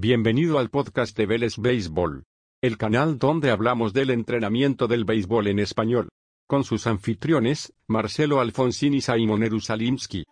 Bienvenido al podcast de Vélez Béisbol, el canal donde hablamos del entrenamiento del béisbol en español, con sus anfitriones, Marcelo Alfonsín y Simon Erusalimsky.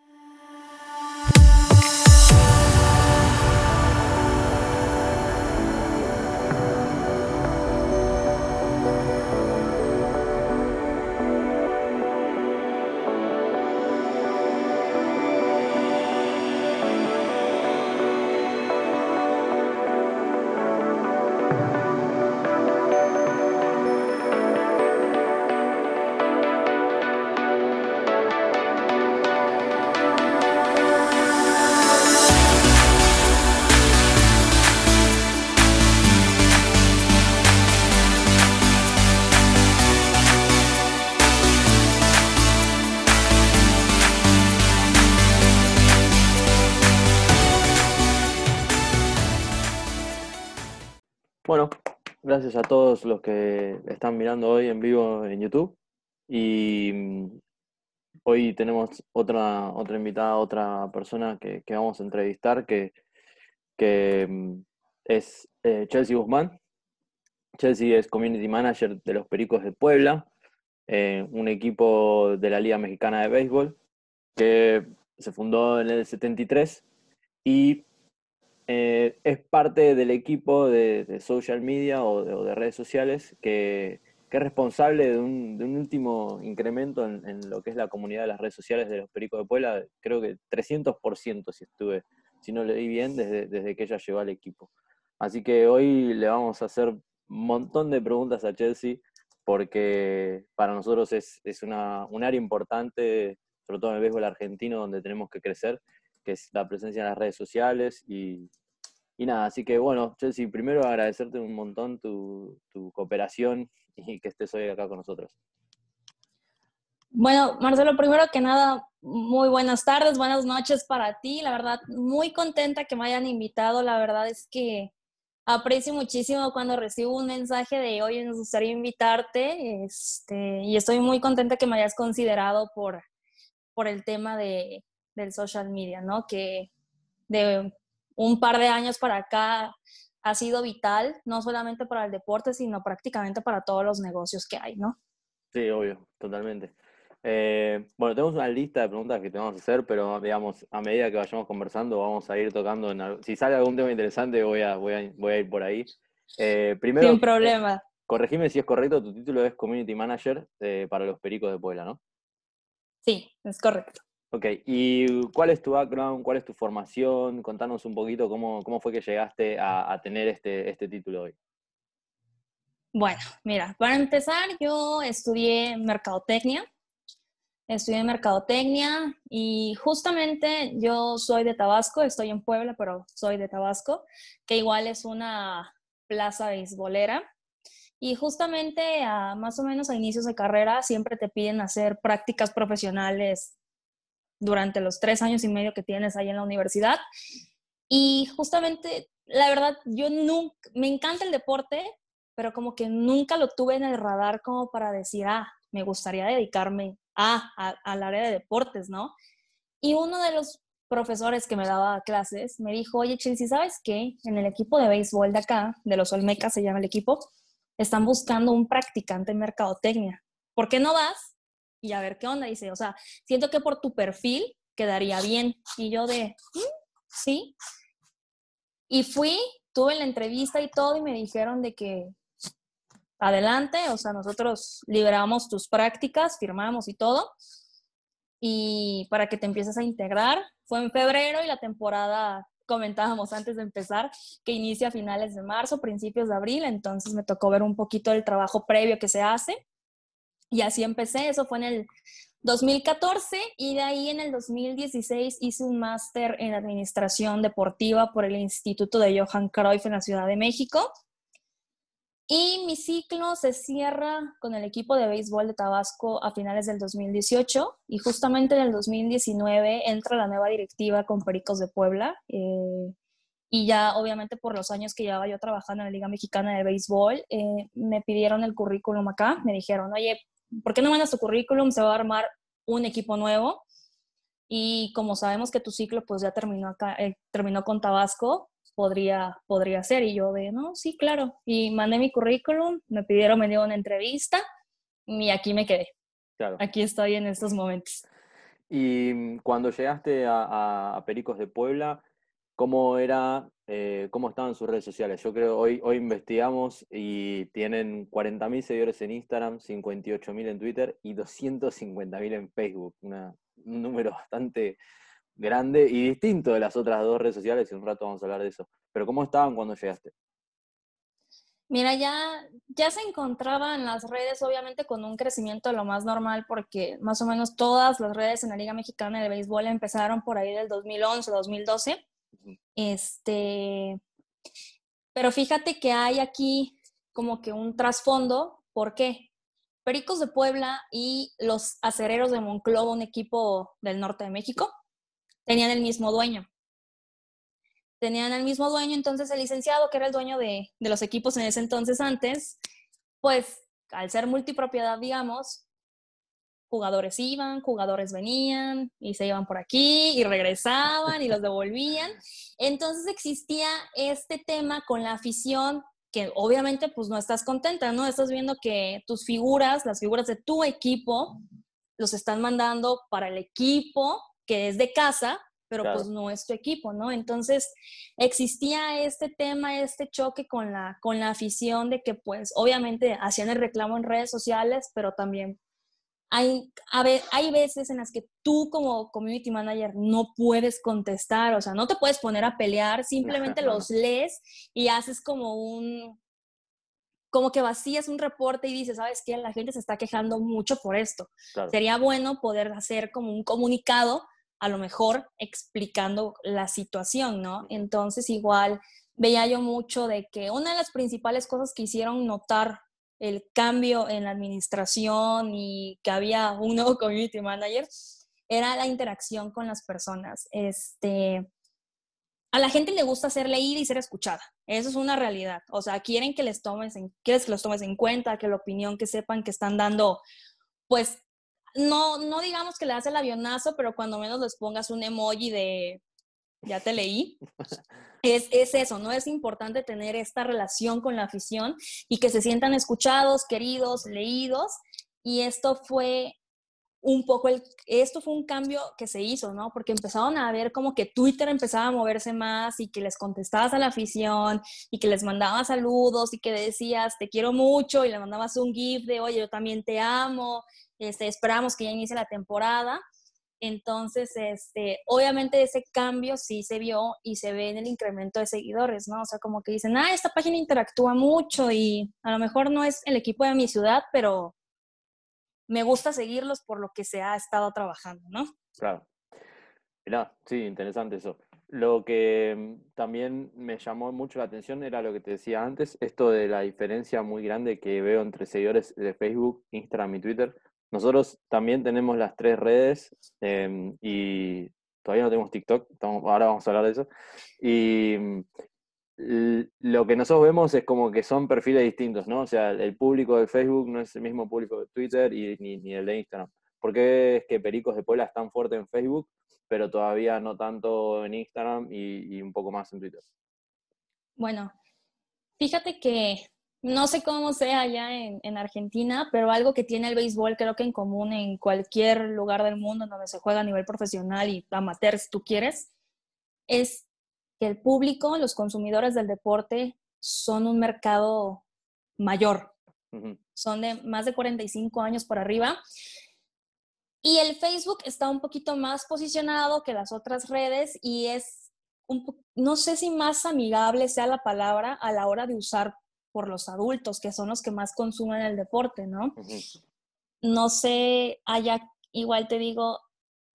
Los que están mirando hoy en vivo en YouTube. Y mm, hoy tenemos otra, otra invitada, otra persona que, vamos a entrevistar, que, que mm, es eh, Chelsea Guzmán. Chelsea es Community Manager de los Pericos de Puebla, eh, un equipo de la Liga Mexicana de Béisbol que se fundó en el 73 y eh, es parte del equipo de, social media o de, redes sociales que, que es responsable de un, último incremento en, en, lo que es la comunidad de las redes sociales de los Pericos de Puebla, creo que 300% si estuve, si no leí bien, desde, desde que ella llegó al equipo. Así que hoy le vamos a hacer un montón de preguntas a Chelsea porque para nosotros es, es una, un área importante, sobre todo en el béisbol argentino, donde tenemos que crecer que es la presencia en las redes sociales y, y nada, así que bueno, Chelsea, primero agradecerte un montón tu, tu, cooperación y que estés hoy acá con nosotros. Bueno, Marcelo, primero que nada, muy buenas tardes, buenas noches para ti. La verdad, muy contenta que me hayan invitado. La verdad es que aprecio muchísimo cuando recibo un mensaje de, oye, nos gustaría invitarte. Este, y estoy muy contenta que me hayas considerado por, por el tema de, del social media, ¿no? Que de un par de años para acá ha sido vital, no solamente para el deporte, sino prácticamente para todos los negocios que hay, ¿no? Sí, obvio, totalmente. Eh, bueno, tenemos una lista de preguntas que te vamos a hacer, pero digamos, a medida que vayamos conversando, vamos a ir tocando. En, si sale algún tema interesante, voy a, voy a, voy a ir por ahí. Eh, primero, Sin problema. Eh, corregime si es correcto, tu título es Community Manager eh, para los Pericos de Puebla, ¿no? Sí, es correcto. Ok, ¿y cuál es tu background? ¿Cuál es tu formación? Contanos un poquito cómo, cómo fue que llegaste a, a, tener este, este título hoy. Bueno, mira, para empezar, yo estudié mercadotecnia. Estudié mercadotecnia y justamente yo soy de Tabasco, estoy en Puebla, pero soy de Tabasco, que igual es una plaza beisbolera. Y justamente a, más o menos a inicios de carrera siempre te piden hacer prácticas profesionales durante los tres años y medio que tienes ahí en la universidad. Y justamente, la verdad, yo nunca, me encanta el deporte, pero como que nunca lo tuve en el radar como para decir, ah, me gustaría dedicarme a, al área de deportes, ¿no? Y uno de los profesores que me daba clases me dijo, oye, Chelsea, ¿sabes qué? En el equipo de béisbol de acá, de los Olmecas se llama el equipo, están buscando un practicante en mercadotecnia. ¿Por qué no vas? Y a ver qué onda. Dice, o sea, siento que por tu perfil quedaría bien. Y yo de, ¿Mm? sí. Y fui, tuve la entrevista y todo y me dijeron de que adelante, o sea, nosotros liberamos tus prácticas, firmamos y todo. Y para que te empieces a integrar, fue en febrero y la temporada comentábamos antes de empezar que inicia a finales de marzo, principios de abril, entonces me tocó ver un poquito el trabajo previo que se hace y así empecé, eso fue en el 2014 y de ahí en el 2016 hice un máster en administración deportiva por el Instituto de Johan Cruyff en la Ciudad de México. Y mi ciclo se cierra con el equipo de béisbol de Tabasco a finales del 2018 y justamente en el 2019 entra la nueva directiva con Pericos de Puebla. Eh, y ya obviamente por los años que llevaba yo trabajando en la Liga Mexicana de Béisbol, eh, me pidieron el currículum acá, me dijeron, oye, ¿por qué no mandas tu currículum? Se va a armar un equipo nuevo. Y como sabemos que tu ciclo pues ya terminó acá, eh, terminó con Tabasco, podría, podría ser. Y yo de, no, sí, claro. Y mandé mi currículum, me pidieron, me dio una entrevista y aquí me quedé. Claro. Aquí estoy en estos momentos. Y mm, cuando llegaste a, Pericos de Puebla, ¿cómo era, eh, cómo estaban sus redes sociales? Yo creo hoy, hoy investigamos y tienen 40.000 seguidores en Instagram, 58.000 en Twitter y 250.000 en Facebook. un número bastante grande y distinto de las otras dos redes sociales, y un rato vamos a hablar de eso. Pero ¿cómo estaban cuando llegaste? Mira, ya, ya se encontraba en las redes, obviamente, con un crecimiento lo más normal, porque más o menos todas las redes en la Liga Mexicana de Béisbol empezaron por ahí del 2011, 2012. Este, pero fíjate que hay aquí como que un trasfondo. ¿Por qué? Pericos de Puebla y los acereros de Monclova, un equipo del norte de México, tenían el mismo dueño. Tenían el mismo dueño, entonces el licenciado, que era el dueño de, los equipos en ese entonces antes, pues al ser multipropiedad, digamos, jugadores iban, jugadores venían y se iban por aquí y regresaban y los devolvían. Entonces existía este tema con la afición que obviamente pues no estás contenta, ¿no? Estás viendo que tus figuras, las figuras de tu equipo, los están mandando para el equipo que es de casa, pero pues no es tu equipo, ¿no? Entonces existía este tema, este choque con la, con la afición de que pues obviamente hacían el reclamo en redes sociales, pero también hay, hay veces en las que tú como community manager no puedes contestar, o sea, no te puedes poner a pelear, simplemente los lees y haces como un, como que vacías un reporte y dices, ¿sabes qué? La gente se está quejando mucho por esto. Sería bueno poder hacer como un comunicado a lo mejor explicando la situación, ¿no? Entonces igual veía yo mucho de que una de las principales cosas que hicieron notar el cambio en la administración y que había un nuevo community manager era la interacción con las personas. Este, a la gente le gusta ser leída y ser escuchada. Eso es una realidad. O sea, quieren que les tomes en, que los tomes en cuenta, que la opinión que sepan que están dando, pues no, no digamos que le das el avionazo, pero cuando menos les pongas un emoji de ya te leí. Es, es, eso, ¿no? Es importante tener esta relación con la afición y que se sientan escuchados, queridos, leídos. Y esto fue un poco, el, esto fue un cambio que se hizo, ¿no? Porque empezaron a ver como que Twitter empezaba a moverse más y que les contestabas a la afición y que les mandabas saludos y que decías, te quiero mucho y le mandabas un GIF de, oye, yo también te amo este, esperamos que ya inicie la temporada. Entonces, este, obviamente ese cambio sí se vio y se ve en el incremento de seguidores, ¿no? O sea, como que dicen, ah, esta página interactúa mucho y a lo mejor no es el equipo de mi ciudad, pero me gusta seguirlos por lo que se ha estado trabajando, ¿no? Claro. Sí, interesante eso. Lo que mm, también me llamó mucho la atención era lo que te decía antes, esto de la diferencia muy grande que veo entre seguidores de Facebook, Instagram y Twitter. Nosotros también tenemos las tres redes em, y todavía no tenemos TikTok, ahora vamos a hablar de eso. Y mm, lo que nosotros vemos es como que son perfiles distintos, ¿no? O sea, el público de Facebook no es el mismo público de Twitter y, ni, el de Instagram. ¿Por qué es que Pericos de Puebla están fuertes en Facebook, pero todavía no tanto en Instagram y un poco más en Twitter? Bueno, fíjate que no sé cómo sea allá en, Argentina, pero algo que tiene el béisbol creo que en común en cualquier lugar del mundo donde se juega a nivel profesional y amateur si tú quieres, es que el público, los consumidores del deporte son un mercado mayor. Son de más de 45 años por arriba. Y el Facebook está un poquito más posicionado que las otras redes y es, no sé si más amigable sea la palabra a la hora de usar por los adultos, que son los que más consumen el deporte, ¿no? No sé, allá igual te digo,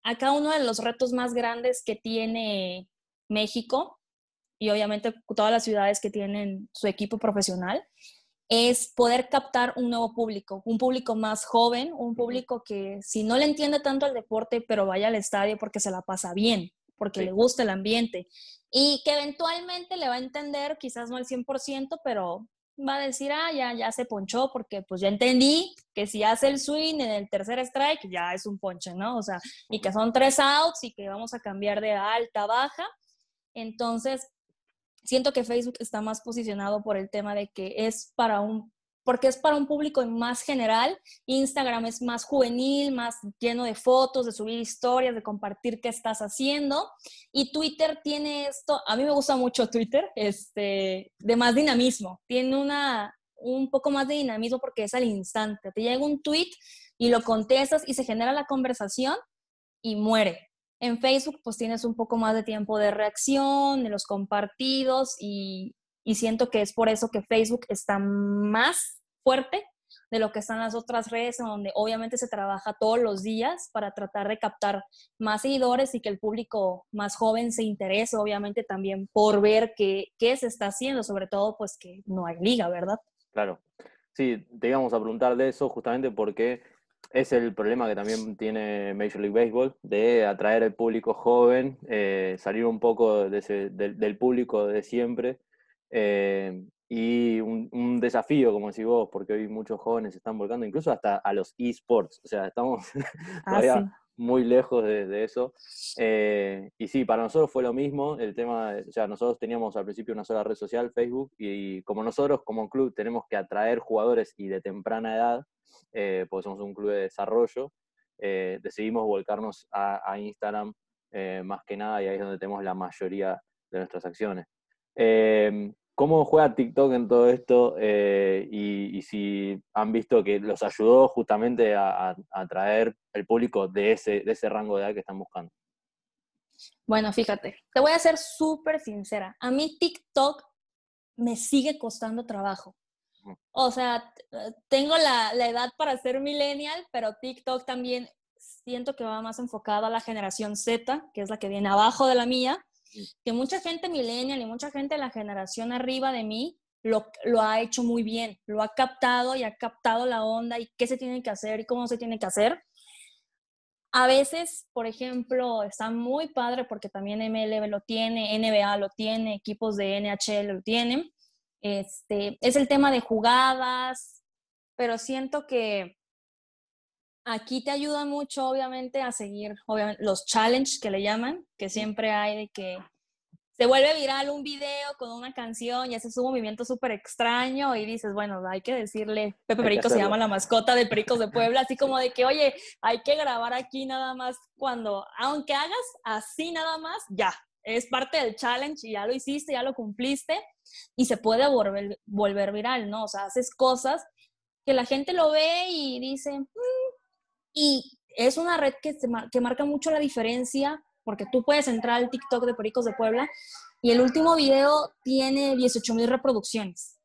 acá uno de los retos más grandes que tiene México y obviamente todas las ciudades que tienen su equipo profesional es poder captar un nuevo público, un público más joven, un público que si no le entiende tanto al deporte, pero vaya al estadio porque se la pasa bien, porque le gusta el ambiente y que eventualmente le va a entender, quizás no al 100%, pero va a decir, ah, ya, ya se ponchó porque pues ya entendí que si hace el swing en el tercer strike ya es un ponche, ¿no? O sea, y que son tres outs y que vamos a cambiar de alta a baja. Entonces, siento que Facebook está más posicionado por el tema de que es para un porque es para un público más general. Instagram es más juvenil, más lleno de fotos, de subir historias, de compartir qué estás haciendo. Y Twitter tiene esto, a mí me gusta mucho Twitter, este, de más dinamismo. Tiene una, un poco más de dinamismo porque es al instante. Te llega un tweet y lo contestas y se genera la conversación y muere. En Facebook pues tienes un poco más de tiempo de reacción, de los compartidos y, siento que es por eso que Facebook está más fuerte de lo que están las otras redes, donde obviamente se trabaja todos los días para tratar de captar más seguidores y que el público más joven se interese, obviamente también por ver qué, qué se está haciendo, sobre todo pues que no hay liga, ¿verdad? Claro. Sí, te íbamos a preguntar de eso justamente porque es el problema que también tiene Major League Baseball, de atraer al público joven, eh, salir un poco del, público de siempre. Eh, y un, desafío, como decís vos, porque hoy muchos jóvenes se están volcando, incluso hasta a los esports. O sea, estamos ah, todavía muy lejos de, eso. Eh, y sí, para nosotros fue lo mismo. El tema, o sea, nosotros teníamos al principio una sola red social, Facebook, y como nosotros, como club, tenemos que atraer jugadores y de temprana edad, eh, porque somos un club de desarrollo, eh, decidimos volcarnos a, Instagram más que nada y ahí es donde tenemos la mayoría de nuestras acciones. ¿Cómo juega TikTok en todo esto y, si han visto que los ayudó justamente a, atraer el público de ese, de ese rango de edad que están buscando? Bueno, fíjate, te voy a ser súper sincera. A mí TikTok me sigue costando trabajo. O sea, tengo la, edad para ser millennial, pero TikTok también siento que va más enfocado a la generación Z, que es la que viene abajo de la mía, que mucha gente millennial y mucha gente de la generación arriba de mí lo, lo, ha hecho muy bien, lo ha captado y ha captado la onda y qué se tiene que hacer y cómo se tiene que hacer. A veces, por ejemplo, está muy padre porque también MLB lo tiene, NBA lo tiene, equipos de NHL lo tienen, este, es el tema de jugadas, pero siento que aquí te ayuda mucho, obviamente, a seguir los challenges que le llaman, que siempre hay de que se vuelve viral un video con una canción y haces un movimiento súper extraño y dices, bueno, hay que decirle, Pepe Perico se llama la mascota de Pericos de Puebla, así como de que, oye, hay que grabar aquí nada más cuando, aunque hagas así nada más, ya, es parte del challenge y ya lo hiciste, ya lo cumpliste y se puede volver, volver viral, ¿no? O sea, haces cosas que la gente lo ve y dice, mm", y es una red que, que marca mucho la diferencia porque tú puedes entrar al TikTok de Pericos de Puebla y el último video tiene 18 mil reproducciones.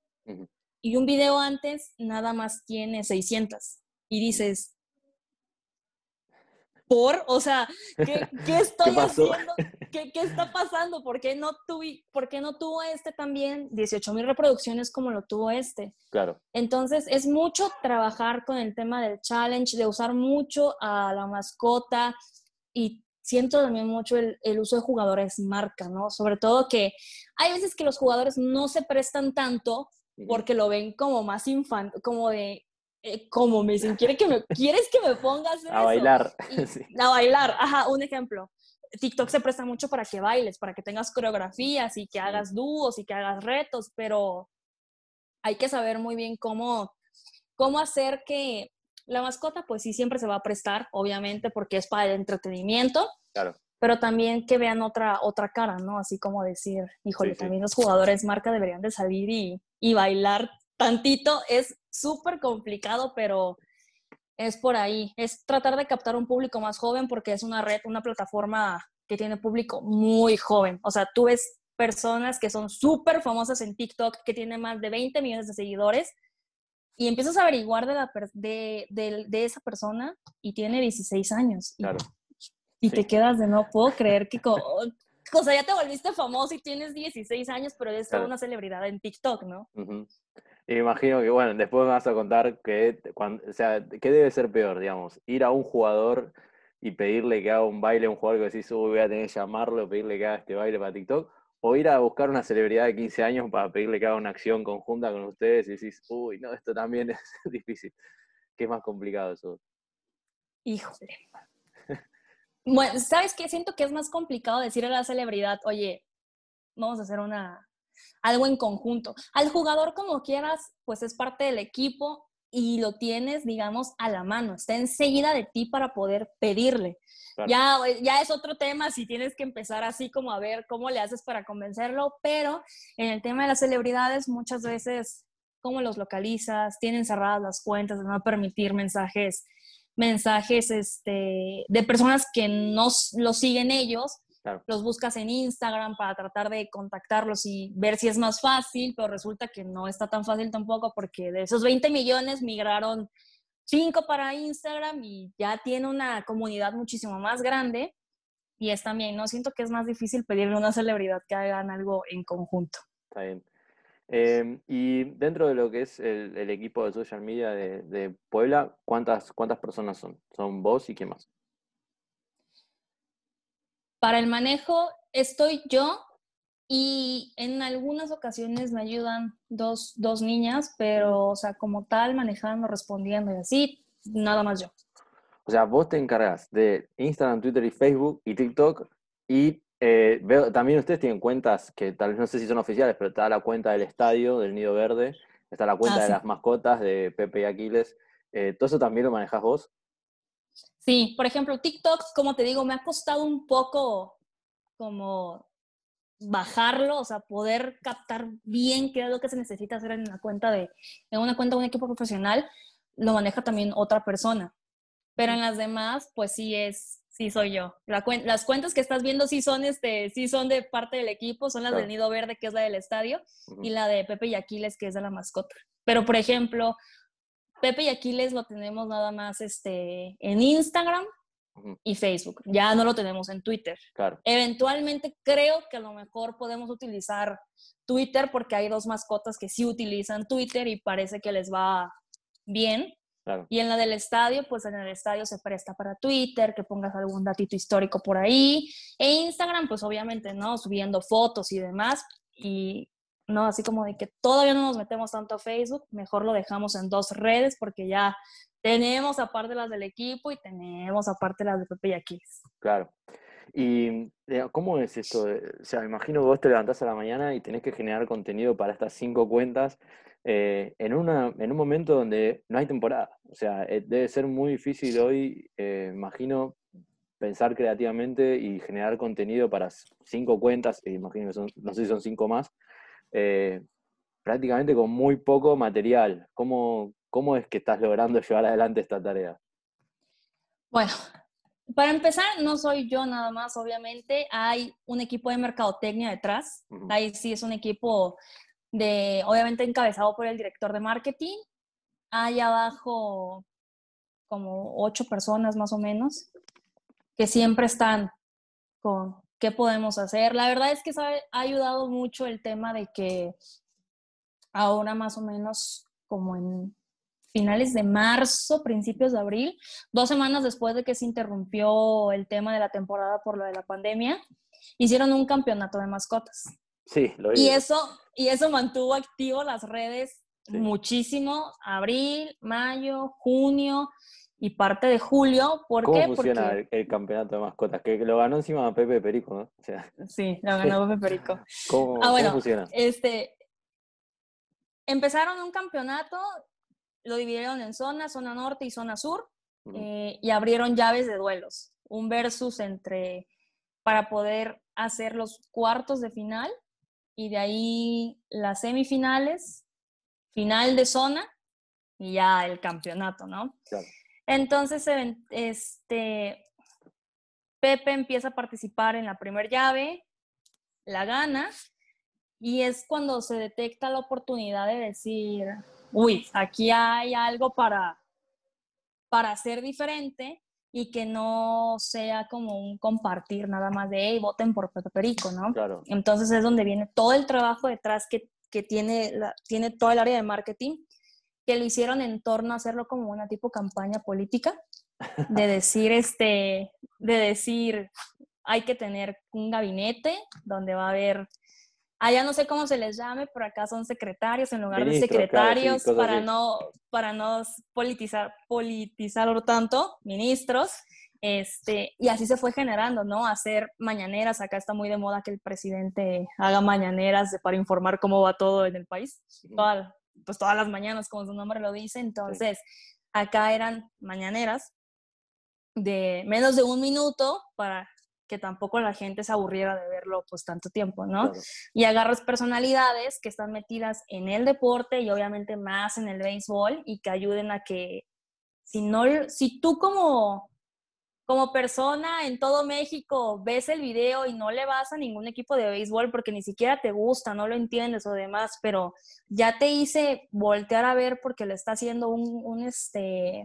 Y un video antes nada más tiene 600. Y dices, por, o sea, ¿qué, estoy haciendo? ¿Qué, está pasando? ¿Por qué, no tuve, ¿Por qué no tuvo este también 18 mil reproducciones como lo tuvo este? Claro. Entonces, es mucho trabajar con el tema del challenge, de usar mucho a la mascota y siento también mucho el, el uso de jugadores marca, ¿no? Sobre todo que hay veces que los jugadores no se prestan tanto porque lo ven como más infantil, como de eh, como me dicen, ¿Quiere que me, ¿quieres que me pongas a bailar? A bailar, ajá, un ejemplo. TikTok se presta mucho para que bailes, para que tengas coreografías y que hagas dúos y que hagas retos, pero hay que saber muy bien cómo, cómo hacer que la mascota, pues sí, siempre se va a prestar, obviamente, porque es para el entretenimiento. Claro. Pero también que vean otra, otra cara, ¿no? Así como decir, híjole, también los jugadores marca deberían de salir y, y bailar tantito. Es súper complicado, pero es por ahí. Es tratar de captar un público más joven porque es una red, una plataforma que tiene público muy joven. O sea, tú ves personas que son súper famosas en TikTok, que tienen más de 20 millones de seguidores, y empiezas a averiguar de, la de, de, esa persona y tiene 16 años. Claro. Y, te quedas de no puedo creer que... O sea, ya te volviste famoso y tienes 16 años, pero eres una celebridad en TikTok, ¿no? Y me imagino que, bueno, después me vas a contar que, o sea, ¿qué debe ser peor, digamos? Ir a un jugador y pedirle que haga un baile a un jugador que decís, uy, voy a tener que llamarlo, pedirle que haga este baile para TikTok, o ir a buscar una celebridad de 15 años para pedirle que haga una acción conjunta con ustedes y decís, uy, no, esto también es difícil. ¿Qué es más complicado eso? Híjole. Bueno, ¿sabes qué? Siento que es más complicado decir a la celebridad, oye, vamos a hacer una, algo en conjunto. Al jugador como quieras, pues es parte del equipo y lo tienes, digamos, a la mano, está enseguida de ti para poder pedirle. Ya, ya es otro tema si tienes que empezar así como a ver cómo le haces para convencerlo, pero en el tema de las celebridades muchas veces, ¿cómo los localizas? Tienen cerradas las cuentas de no permitir mensajes mensajes este, de personas que no lo siguen ellos, los buscas en Instagram para tratar de contactarlos y ver si es más fácil, pero resulta que no está tan fácil tampoco porque de esos 20 millones migraron 5 para Instagram y ya tiene una comunidad muchísimo más grande. Y es también, ¿no? Siento que es más difícil pedirle a una celebridad que hagan algo en conjunto. Está bien. Em, y dentro de lo que es el, equipo de social media de, Puebla, ¿cuántas, ¿cuántas personas son? ¿Son vos y quién más? Para el manejo estoy yo y en algunas ocasiones me ayudan dos, dos niñas, pero, o sea, como tal, manejando, respondiendo y así, nada más yo. O sea, vos te encargas de Instagram, Twitter y Facebook y TikTok y eh, veo, también ustedes tienen cuentas que tal vez no sé si son oficiales, pero está la cuenta del estadio, del Nido Verde, está la cuenta ah, de las mascotas de Pepe y Aquiles. Eh, ¿Todo eso también lo manejas vos? Sí, por ejemplo, TikTok, como te digo, me ha costado un poco como bajarlo, o sea, poder captar bien qué es lo que se necesita hacer en una cuenta de, en una cuenta de un equipo profesional, lo maneja también otra persona. Pero en las demás, pues sí es, sí soy yo. las cuentas que estás viendo sí son, este, sí son de parte del equipo, son las del Nido Verde, que es la del estadio, y la de Pepe y Aquiles, que es de la mascota. Pero, por ejemplo, Pepe y Aquiles lo tenemos nada más este, en Instagram y Facebook. Ya no lo tenemos en Twitter. Claro. Eventualmente creo que a lo mejor podemos utilizar Twitter porque hay dos mascotas que sí utilizan Twitter y parece que les va bien. Y en la del estadio, pues en el estadio se presta para Twitter, que pongas algún datito histórico por ahí. E Instagram, pues obviamente, ¿no? Subiendo fotos y demás. Y no, así como de que todavía no nos metemos tanto a Facebook, mejor lo dejamos en dos redes porque ya tenemos aparte las del equipo y tenemos aparte las de Pepe y Aquiles. Claro. ¿Y eh, cómo es esto? O sea, me imagino vos te levantás a la mañana y tenés que generar contenido para estas cinco cuentas eh, en, una, en un momento donde no hay temporada. O sea, eh, debe ser muy difícil hoy, eh, imagino, pensar creativamente y generar contenido para cinco cuentas, imagino que son, no sé si son cinco más, prácticamente con muy poco material. ¿Cómo, ¿Cómo es que estás logrando llevar adelante esta tarea? Bueno, para empezar, no soy yo nada más, obviamente. Hay un equipo de mercadotecnia detrás. Ahí sí es un equipo de, obviamente encabezado por el director de marketing. Hay abajo como ocho personas más o menos que siempre están con qué podemos hacer. La verdad es que ha ayudado mucho el tema de que ahora más o menos como en finales de marzo, principios de abril, dos semanas después de que se interrumpió el tema de la temporada por lo de la pandemia, hicieron un campeonato de mascotas. Sí, lo Y eso, y eso mantuvo activo las redes muchísimo, abril, mayo, junio y parte de julio. ¿Por ¿Cómo funciona el, campeonato de mascotas? Que lo ganó encima Pepe Perico, ¿no? sí, lo ganó Pepe Perico. ¿Cómo, ah, bueno, funciona? Este, empezaron un campeonato, lo dividieron en zona, zona norte y zona sur, eh, y abrieron llaves de duelos. Un versus entre, para poder hacer los cuartos de final y de ahí las semifinales, final de zona y ya el campeonato, ¿no? Entonces, este, Pepe empieza a participar en la primera llave, la gana, y es cuando se detecta la oportunidad de decir, uy, aquí hay algo para, para ser diferente y que no sea como un compartir nada más de, hey, voten por Pepe Perico, ¿no? Claro. Entonces es donde viene todo el trabajo detrás que, que tiene, la, tiene todo el área de marketing, que lo hicieron en torno a hacerlo como una tipo campaña política, de decir, este, de decir, hay que tener un gabinete donde va a haber Allá no sé cómo se les llame, pero acá son secretarios en lugar de secretarios para, no, para no politizar, politizarlo tanto, ministros. Este, y así se fue generando, ¿no? Hacer mañaneras. Acá está muy de moda que el presidente haga mañaneras para informar cómo va todo en el país. Pues todas las mañanas, como su nombre lo dice. Entonces, acá eran mañaneras de menos de un minuto para que tampoco la gente se aburriera de verlo pues tanto tiempo, ¿no? Y agarras personalidades que están metidas en el deporte y obviamente más en el béisbol y que ayuden a que si no, si tú como, como persona en todo México ves el video y no le vas a ningún equipo de béisbol porque ni siquiera te gusta, no lo entiendes o demás, pero ya te hice voltear a ver porque le está haciendo un, un este,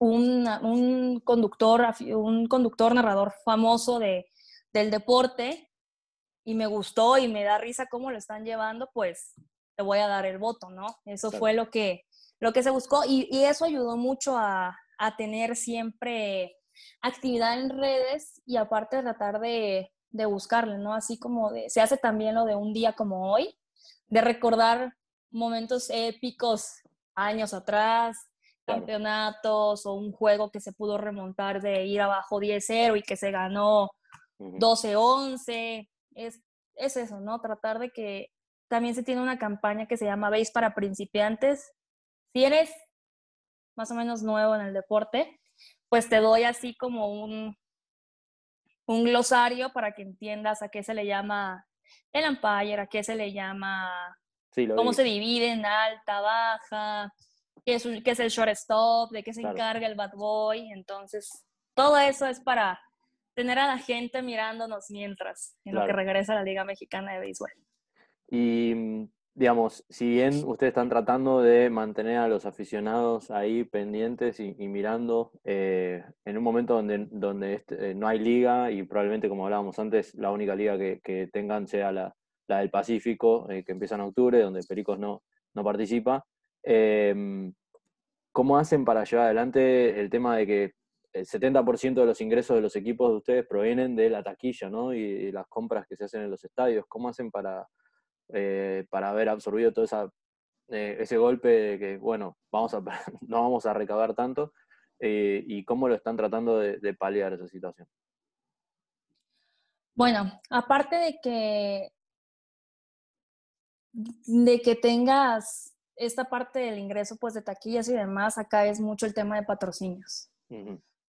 un, conductor, un conductor narrador famoso de, del deporte y me gustó y me da risa cómo lo están llevando, pues te voy a dar el voto, ¿no? Eso fue lo que, lo que se buscó y, eso ayudó mucho a, tener siempre actividad en redes y aparte tratar de, de buscarle, ¿no? Así como de, se hace también lo de un día como hoy, de recordar momentos épicos años atrás, campeonatos o un juego que se pudo remontar de ir abajo 10-0 y que se ganó 12-11. Es, es eso, ¿no? Tratar de que también se tiene una campaña que se llama Base para principiantes. Si eres más o menos nuevo en el deporte, pues te doy así como un, un glosario para que entiendas a qué se le llama el umpire, a qué se le llama, cómo se divide en alta, baja, qué es, qué es el shortstop, de qué se encarga el bad boy. Entonces, todo eso es para tener a la gente mirándonos mientras, en lo que regresa a la Liga Mexicana de Béisbol. Y, digamos, si bien ustedes están tratando de mantener a los aficionados ahí pendientes y, mirando, eh, en un momento donde, donde este, eh, no hay liga y probablemente, como hablábamos antes, la única liga que, tengan sea la, la del Pacífico, eh, que empieza en octubre, donde Pericos no, no participa, Em, ¿Cómo hacen para llevar adelante el tema de que el 70% de los ingresos de los equipos de ustedes provienen de la taquilla, ¿no? Y, las compras que se hacen en los estadios. ¿Cómo hacen para, eh, para haber absorbido todo esa, eh, ese golpe de que, bueno, vamos a, no vamos a recabar tanto? Eh, ¿Y cómo lo están tratando de, de paliar esa situación? Bueno, aparte de que de que tengas esta parte del ingreso pues de taquillas y demás, acá es mucho el tema de patrocinios.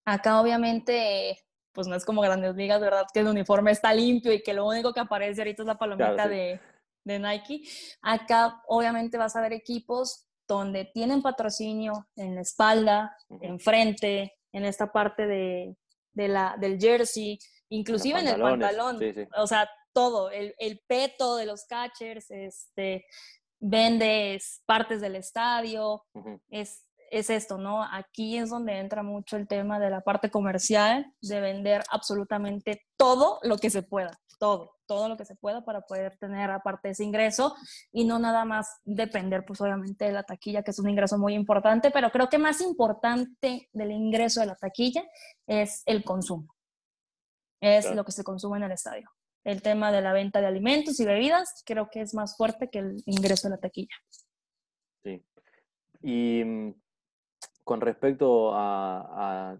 Acá obviamente pues no es como grandes ligas, ¿verdad? Que el uniforme está limpio y que lo único que aparece ahorita es la palomita de, de, Nike. Acá obviamente vas a ver equipos donde tienen patrocinio en la espalda, en frente, en esta parte de, de la, del jersey, inclusive en el pantalón. O sea, todo, el, el, peto de los catchers, este, vendes partes del estadio, es, es esto, ¿no? Aquí es donde entra mucho el tema de la parte comercial, de vender absolutamente todo lo que se pueda, todo, todo lo que se pueda para poder tener aparte ese ingreso y no nada más depender, pues obviamente, de la taquilla, que es un ingreso muy importante, pero creo que más importante del ingreso de la taquilla es el consumo, es lo que se consume en el estadio el tema de la venta de alimentos y bebidas, creo que es más fuerte que el ingreso a la taquilla. Sí. Y mm, con respecto a,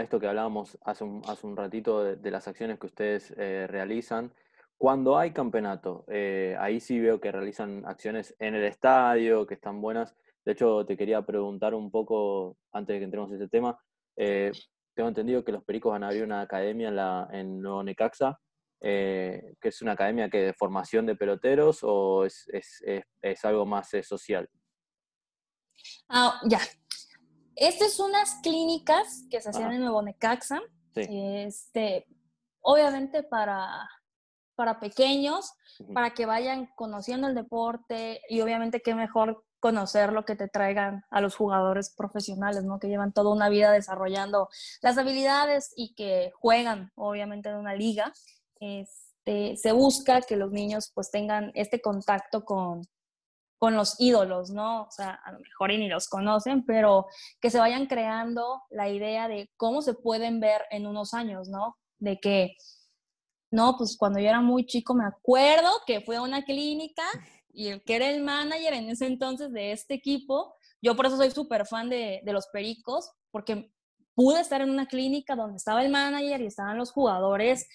esto que hablábamos hace un, hace un ratito de, las acciones que ustedes eh, realizan, cuando hay campeonato, eh, ahí sí veo que realizan acciones en el estadio, que están buenas. De hecho, te quería preguntar un poco, antes de que entremos en ese tema, eh, tengo entendido que los Pericos van a abrir una academia en, la, en Nuevo Necaxa que es una academia que de formación de peloteros o es, algo más social? Ah, ya. Estas son unas clínicas que se hacían en Nuevo Necaxa. Este, obviamente para, para pequeños, para que vayan conociendo el deporte y obviamente qué mejor conocer lo que te traigan a los jugadores profesionales, ¿no? Que llevan toda una vida desarrollando las habilidades y que juegan, obviamente, en una liga este, se busca que los niños pues tengan este contacto con, con los ídolos, ¿no? O sea, a lo mejor ni los conocen, pero que se vayan creando la idea de cómo se pueden ver en unos años, ¿no? De que, no, pues cuando yo era muy chico me acuerdo que fue a una clínica y el que era el manager en ese entonces de este equipo, yo por eso soy súper fan de, de los Pericos, porque pude estar en una clínica donde estaba el manager y estaban los jugadores,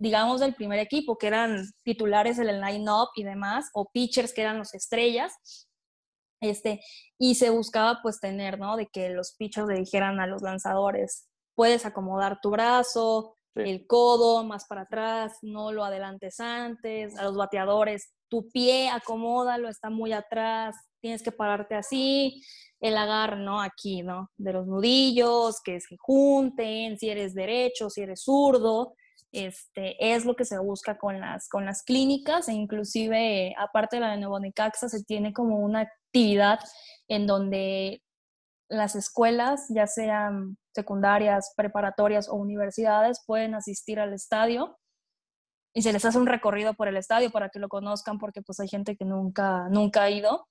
digamos, del primer equipo, que eran titulares en el line-up y demás, o pitchers que eran los estrellas. Este, y se buscaba pues tener, ¿no? De que los pitchers le dijeran a los lanzadores, puedes acomodar tu brazo, el codo más para atrás, no lo adelantes antes, a los bateadores, tu pie acomódalo, está muy atrás, tienes que pararte así, el agarre, ¿no? Aquí, ¿no? De los nudillos, que se junten, si eres derecho, si eres zurdo, este, es lo que se busca con las, con las clínicas e inclusive, aparte de la de Nuevo Necaxa, se tiene como una actividad en donde las escuelas, ya sean secundarias, preparatorias o universidades, pueden asistir al estadio y se les hace un recorrido por el estadio para que lo conozcan porque pues hay gente que nunca, nunca ha ido.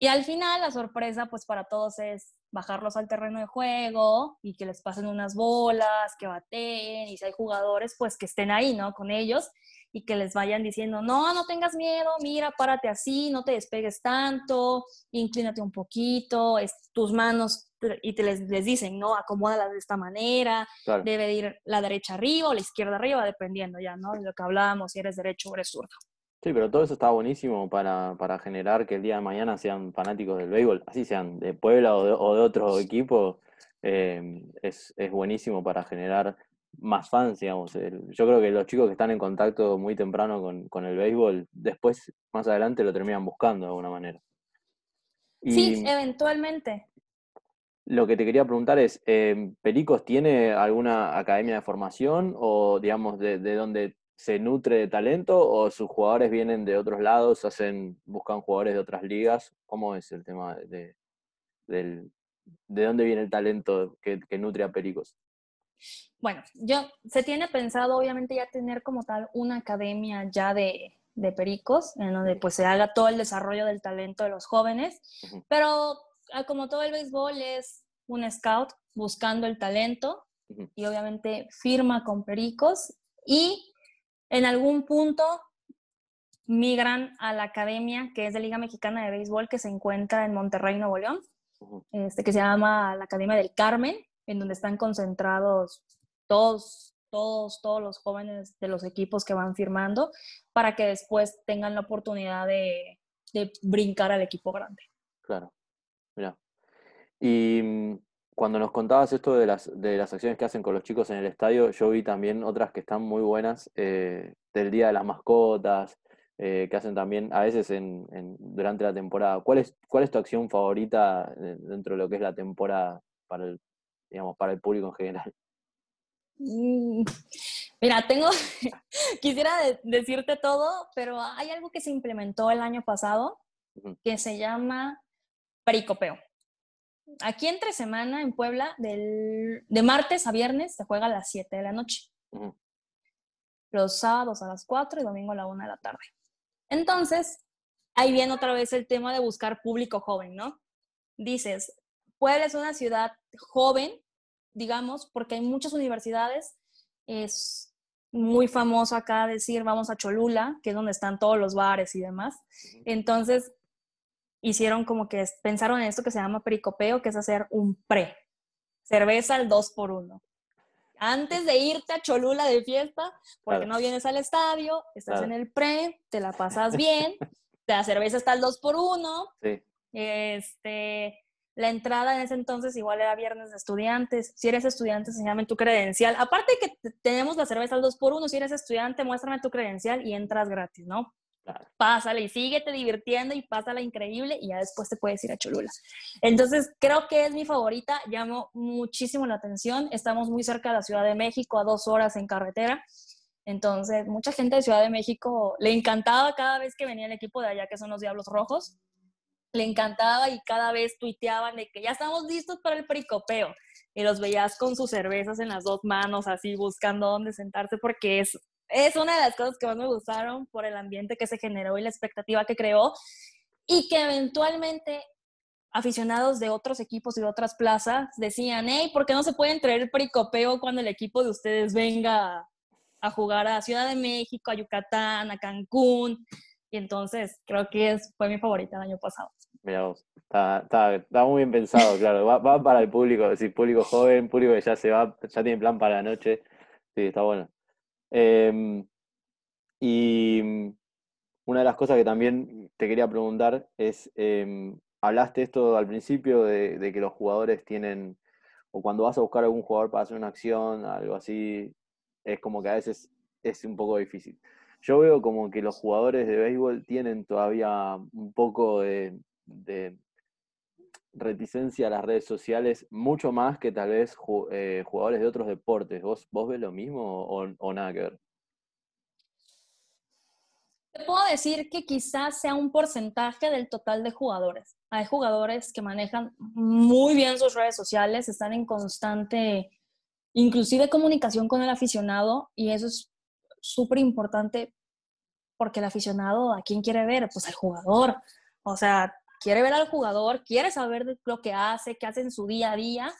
Y al final la sorpresa pues para todos es bajarlos al terreno de juego y que les pasen unas bolas, que bateen y si hay jugadores pues que estén ahí, ¿no? Con ellos y que les vayan diciendo, no, no tengas miedo, mira, párate así, no te despegues tanto, inclínate un poquito, es, tus manos, y te les, les dicen, no, acomódalas de esta manera, debe ir la derecha arriba o la izquierda arriba, dependiendo ya, ¿no? De lo que hablábamos, si eres derecho o eres zurdo. Sí, pero todo eso está buenísimo para, para, generar que el día de mañana sean fanáticos del béisbol, así sean de Puebla o de, o de otro equipo, eh, es, es buenísimo para generar más fans, digamos. yo creo que los chicos que están en contacto muy temprano con, el béisbol, después, más adelante, lo terminan buscando de alguna manera. sí, eventualmente. Lo que te quería preguntar es, eh, ¿Pericos tiene alguna academia de formación o, digamos, de, de dónde se nutre de talento o sus jugadores vienen de otros lados, hacen, buscan jugadores de otras ligas? ¿Cómo es el tema de, de dónde viene el talento que, que nutre a Pericos? Bueno, yo se tiene pensado obviamente ya tener como tal una academia ya de, pericos, en donde pues se haga todo el desarrollo del talento de los jóvenes, pero ah, como todo el béisbol es un scout buscando el talento y obviamente firma con pericos y en algún punto migran a la academia que es de Liga Mexicana de Béisbol que se encuentra en Monterrey, Nuevo León, este, que se llama la Academia del Carmen en donde están concentrados todos, todos, todos los jóvenes de los equipos que van firmando para que después tengan la oportunidad de, brincar al equipo grande. Claro, mira. Y mm, cuando nos contabas esto de las, de las acciones que hacen con los chicos en el estadio, yo vi también otras que están muy buenas, eh, del Día de las Mascotas, eh, que hacen también a veces en, durante la temporada. ¿Cuál es, ¿Cuál es tu acción favorita eh, dentro de lo que es la temporada para el, digamos, para el público en general? Mm, mira, tengo, quisiera decirte todo, pero hay algo que se implementó el año pasado que se llama pericopeo. Aquí entre semana en Puebla, del, de martes a viernes se juega a las 7 de la noche. Los sábados a las 4 y domingo a la 1 de la tarde. Entonces, ahí viene otra vez el tema de buscar público joven, ¿no? Dices, Puebla es una ciudad joven, digamos, porque hay muchas universidades. Es muy famoso acá decir vamos a Cholula, que es donde están todos los bares y demás. Entonces, hicieron como que pensaron en esto que se llama pericopeo, que es hacer un pre. Cerveza al 2 por 1 Antes de irte a Cholula de fiesta, porque no vienes al estadio, estás en el pre, te la pasas bien, la cerveza está al 2 por 1 Sí. Este, la entrada en ese entonces igual era viernes de estudiantes. Si eres estudiante, enséñame tu credencial. Aparte de que tenemos la cerveza al 2 por 1 si eres estudiante, muéstrame tu credencial y entras gratis, ¿no? Pásale y síguete divirtiendo y pásala increíble y ya después te puedes ir a Cholula. Entonces, creo que es mi favorita, llamó muchísimo la atención. Estamos muy cerca de la Ciudad de México, a dos horas en carretera. Entonces, mucha gente de Ciudad de México le encantaba cada vez que venía el equipo de allá, que son los Diablos Rojos le encantaba y cada vez tuiteaban de que ya estamos listos para el pericopeo. Y los veías con sus cervezas en las dos manos, así buscando dónde sentarse, porque es, es una de las cosas que más me gustaron por el ambiente que se generó y la expectativa que creó. Y que eventualmente aficionados de otros equipos y de otras plazas decían, hey, ¿por qué no se pueden traer el pericopeo cuando el equipo de ustedes venga a jugar a Ciudad de México, a Yucatán, a Cancún? Y entonces creo que es, fue mi favorita el año pasado. Mira vos, está, muy bien pensado, claro. Va, para el público, es decir, público joven, público que ya se va, ya tiene plan para la noche. Sí, está bueno. Em, y una de las cosas que también te quería preguntar es, em, hablaste esto al principio de, de, que los jugadores tienen, o cuando vas a buscar a algún jugador para hacer una acción, algo así, es como que a veces es un poco difícil. Yo veo como que los jugadores de béisbol tienen todavía un poco de, reticencia a las redes sociales, mucho más que tal vez eh, jugadores de otros deportes. ¿Vos, ¿Vos ves lo mismo o, nada que ver? Te puedo decir que quizás sea un porcentaje del total de jugadores. Hay jugadores que manejan muy bien sus redes sociales, están en constante, inclusive comunicación con el aficionado y eso es súper importante porque el aficionado, ¿a quién quiere ver? Pues al jugador. O sea, quiere ver al jugador, quiere saber lo que hace, qué hace en su día a día.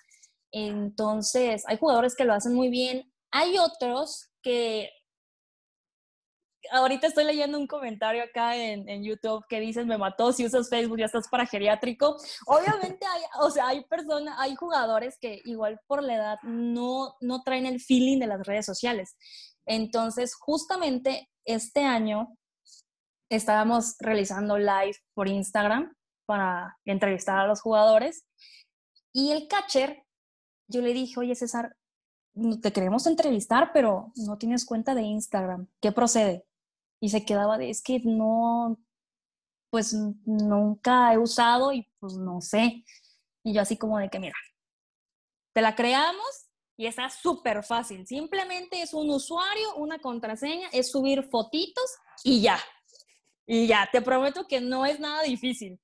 Entonces, hay jugadores que lo hacen muy bien. Hay otros que... Ahorita estoy leyendo un comentario acá en, YouTube que dicen, me mató, si usas Facebook ya estás para geriátrico. Obviamente hay, o sea, hay personas, hay jugadores que igual por la edad no, no traen el feeling de las redes sociales. Entonces, justamente este año estábamos realizando live por Instagram para entrevistar a los jugadores y el catcher, yo le dije, oye César, te queremos entrevistar, pero no tienes cuenta de Instagram, ¿qué procede? Y se quedaba de, es que no, pues nunca he usado y pues no sé. Y yo así como de que, mira, te la creamos y está súper fácil. Simplemente es un usuario, una contraseña, es subir fotitos y ya. Y ya, te prometo que no es nada difícil.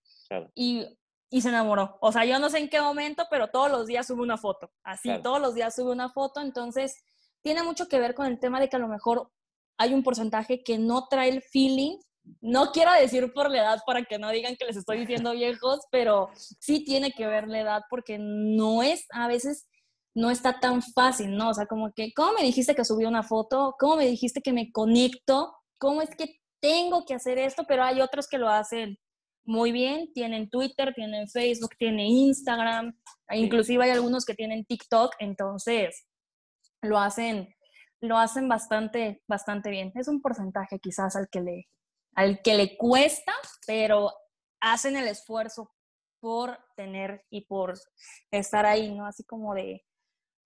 Y, y, se enamoró. O sea, yo no sé en qué momento, pero todos los días sube una foto. Así, todos los días sube una foto. Entonces, tiene mucho que ver con el tema de que a lo mejor hay un porcentaje que no trae el feeling. No quiero decir por la edad para que no digan que les estoy diciendo viejos, pero sí tiene que ver la edad porque no es a veces no está tan fácil, ¿no? O sea, como que, ¿cómo me dijiste que subí una foto? ¿Cómo me dijiste que me conecto? ¿Cómo es que tengo que hacer esto? Pero hay otros que lo hacen muy bien, tienen Twitter, tienen Facebook, tienen Instagram, inclusive hay algunos que tienen TikTok, entonces lo hacen, lo hacen bastante, bastante bien. Es un porcentaje quizás al que le, al que le cuesta, pero hacen el esfuerzo por tener y por estar ahí, ¿no? Así como de,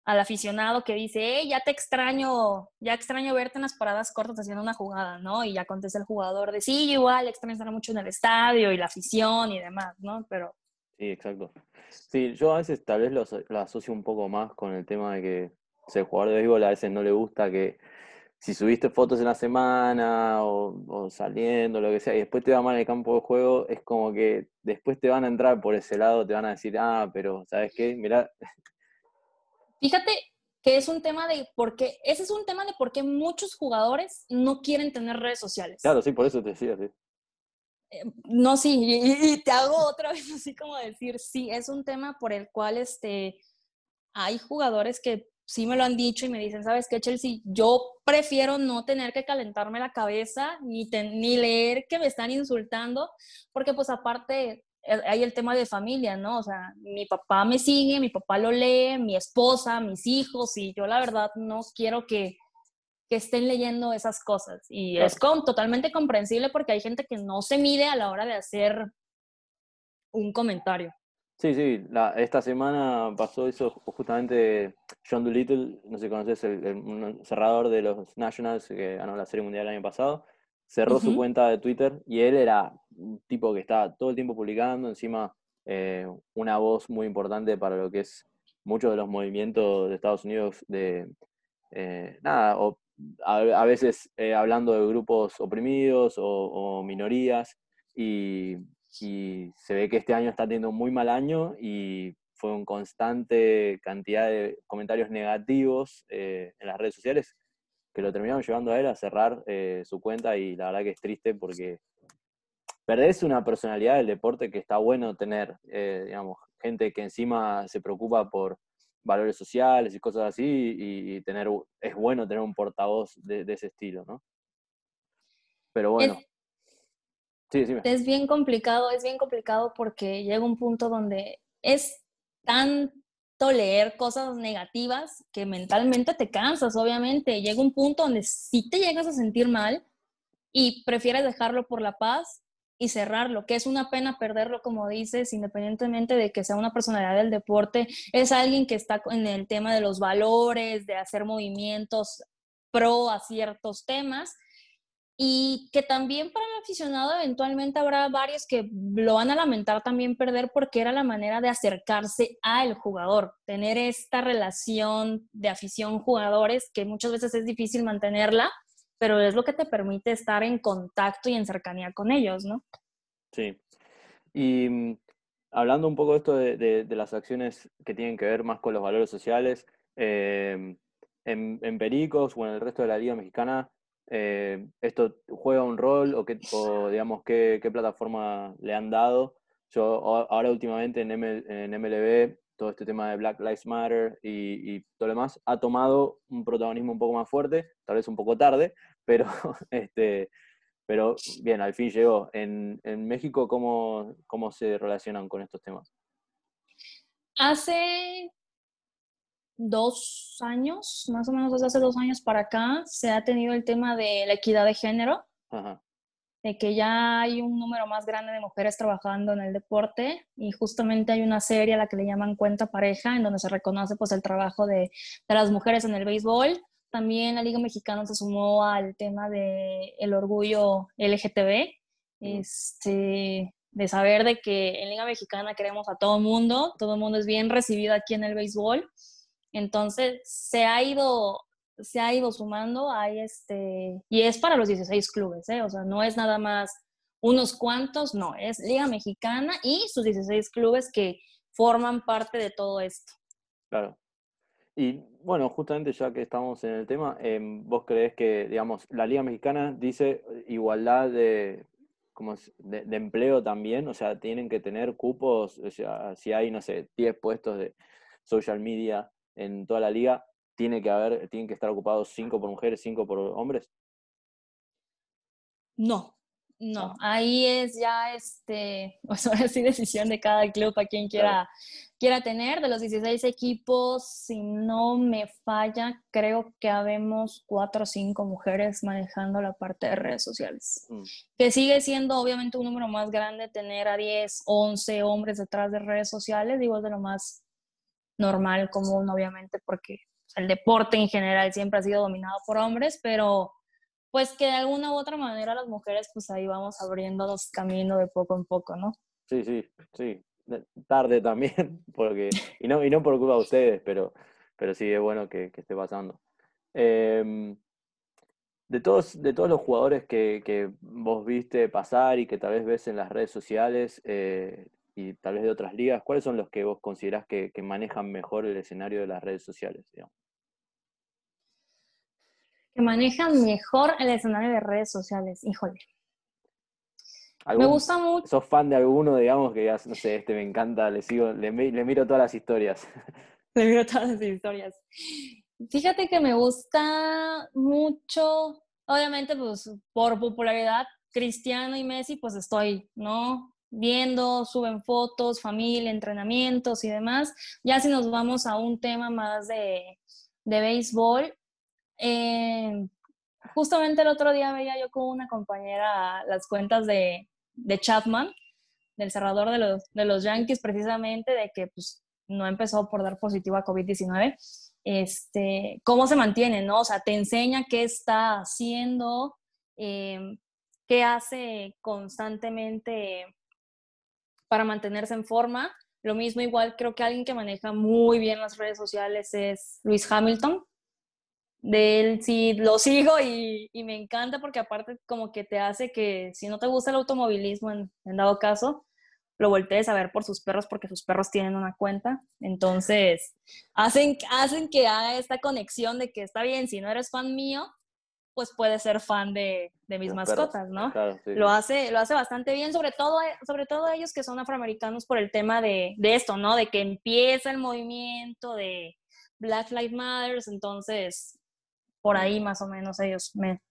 al aficionado que dice, hey, ya te extraño, ya extraño verte en las paradas cortas haciendo una jugada, ¿no? Y ya contesta el jugador de, sí, igual, extraño estar mucho en el estadio y la afición y demás, ¿no? Pero... Sí, exacto. Sí, yo a veces tal vez lo, asocio un poco más con el tema de que el jugador de béisbol a veces no le gusta que si subiste fotos en la semana o, o, saliendo, lo que sea, y después te va mal en el campo de juego, es como que después te van a entrar por ese lado, te van a decir, ah, pero ¿sabes qué? Mirá, Fíjate que es un tema de por qué, ese es un tema de por qué muchos jugadores no quieren tener redes sociales. Claro, sí, por eso te decía, sí. Eh, no, sí, y, te hago otra vez así como decir, sí, es un tema por el cual este, hay jugadores que sí me lo han dicho y me dicen, ¿sabes qué, Chelsea? Yo prefiero no tener que calentarme la cabeza ni, ni leer que me están insultando, porque pues aparte hay el tema de familia, ¿no? O sea, mi papá me sigue, mi papá lo lee, mi esposa, mis hijos, y yo la verdad no quiero que, que estén leyendo esas cosas. Y es con, totalmente comprensible porque hay gente que no se mide a la hora de hacer un comentario. Sí, sí, la, esta semana pasó eso justamente John Doolittle, no sé si conoces, el, cerrador de los Nationals que ganó la Serie Mundial el año pasado cerró su cuenta de Twitter y él era un tipo que estaba todo el tiempo publicando, encima eh, una voz muy importante para lo que es muchos de los movimientos de Estados Unidos de, eh, nada, o a, veces eh, hablando de grupos oprimidos o, minorías y, y, se ve que este año está teniendo un muy mal año y fue un constante cantidad de comentarios negativos en las redes sociales que lo terminaron llevando a él a cerrar eh, su cuenta y la verdad que es triste porque perdés una personalidad del deporte que está bueno tener, eh, digamos, gente que encima se preocupa por valores sociales y cosas así y, tener, es bueno tener un portavoz de, ese estilo, ¿no? Pero bueno. Es bien complicado, es bien complicado porque llega un punto donde es tanto leer cosas negativas que mentalmente te cansas, obviamente. Llega un punto donde sí te llegas a sentir mal y prefieres dejarlo por la paz y cerrarlo, que es una pena perderlo, como dices, independientemente de que sea una personalidad del deporte, es alguien que está en el tema de los valores, de hacer movimientos pro a ciertos temas y que también para el aficionado eventualmente habrá varios que lo van a lamentar también perder porque era la manera de acercarse al jugador, tener esta relación de afición-jugadores que muchas veces es difícil mantenerla, pero es lo que te permite estar en contacto y en cercanía con ellos, ¿no? Sí. Y mm, hablando un poco de esto de, las acciones que tienen que ver más con los valores sociales, eh, en, en Pericos o en el resto de la Liga Mexicana, eh, esto juega un rol o, qué, digamos qué, plataforma le han dado. Yo ahora últimamente en, MLB todo este tema de Black Lives Matter y, todo lo demás ha tomado un protagonismo un poco más fuerte, tal vez un poco tarde, pero, este, pero bien, al fin llegó. En, en México, ¿cómo, ¿cómo se relacionan con estos temas? Hace dos años, más o menos desde hace dos años para acá, se ha tenido el tema de la equidad de género, de que ya hay un número más grande de mujeres trabajando en el deporte y justamente hay una serie a la que le llaman Cuenta Pareja, en donde se reconoce pues el trabajo de, de las mujeres en el béisbol. También la Liga Mexicana se sumó al tema de el orgullo LGTB, este, de saber de que en Liga Mexicana queremos a todo el mundo, todo el mundo es bien recibido aquí en el béisbol entonces, se ha ido, se ha ido sumando, hay este, y es para los 16 clubes, ¿eh? o sea, no es nada más unos cuantos, no, es Liga Mexicana y sus 16 clubes que forman parte de todo esto. Claro. Y bueno, justamente ya que estamos en el tema, em, ¿vos crees que, digamos, la Liga Mexicana dice igualdad de, de, empleo también? O sea, tienen que tener cupos, o sea, si hay, no sé, 10 puestos de social media, en toda la liga, tiene que haber, tienen que estar ocupados cinco por mujeres, cinco por hombres? No, no, ah. ahí es ya este, pues ahora sí decisión de cada club a quien quiera, quiera tener. De los 16 equipos, si no me falla, creo que habemos cuatro o cinco mujeres manejando la parte de redes sociales. Mm. Que sigue siendo obviamente un número más grande tener a 10, 11 hombres detrás de redes sociales, digo, es de lo más normal, común, obviamente, porque el deporte en general siempre ha sido dominado por hombres, pero pues que de alguna u otra manera las mujeres, pues ahí vamos abriendo los caminos de poco en poco, ¿no? Sí, sí, sí. Tarde también, porque, y no, y no por culpa de ustedes, pero, pero sí es bueno que, esté pasando. Em, de todos, de todos los jugadores que, que, vos viste pasar y que tal vez ves en las redes sociales, eh, y tal vez de otras ligas, ¿cuáles son los que vos considerás que, manejan mejor el escenario de las redes sociales? Que manejan mejor el escenario de redes sociales, híjole. Me gusta mucho. ¿Sos fan de alguno, digamos, que ya, no sé, este me encanta, le sigo, le, le miro todas las historias? Le miro todas las historias. Fíjate que me gusta mucho, obviamente, pues por popularidad, Cristiano y Messi, pues estoy, ¿no? Viendo, suben fotos, familia, entrenamientos y demás. Ya si nos vamos a un tema más de, de béisbol, eh, justamente el otro día veía yo con una compañera las cuentas de, de Chapman, del cerrador de los, de los Yankees, precisamente de que pues, no empezó por dar positivo a COVID-19. Este, cómo se mantiene, ¿no? O sea, te enseña qué está haciendo, eh, qué hace constantemente para mantenerse en forma. Lo mismo igual creo que alguien que maneja muy bien las redes sociales es Luis Hamilton. De él sí lo sigo y, me encanta porque aparte como que te hace que si no te gusta el automovilismo en, dado caso, lo voltees a ver por sus perros porque sus perros tienen una cuenta. Entonces, hacen, hacen que haga esta conexión de que está bien, si no eres fan mío, pues puede ser fan de, mis mascotas, ¿no? Lo, hace, lo hace bastante bien, sobre todo, sobre todo ellos que son afroamericanos por el tema de, esto, ¿no? De que empieza el movimiento de Black Lives Matter, entonces por ahí más o menos ellos me,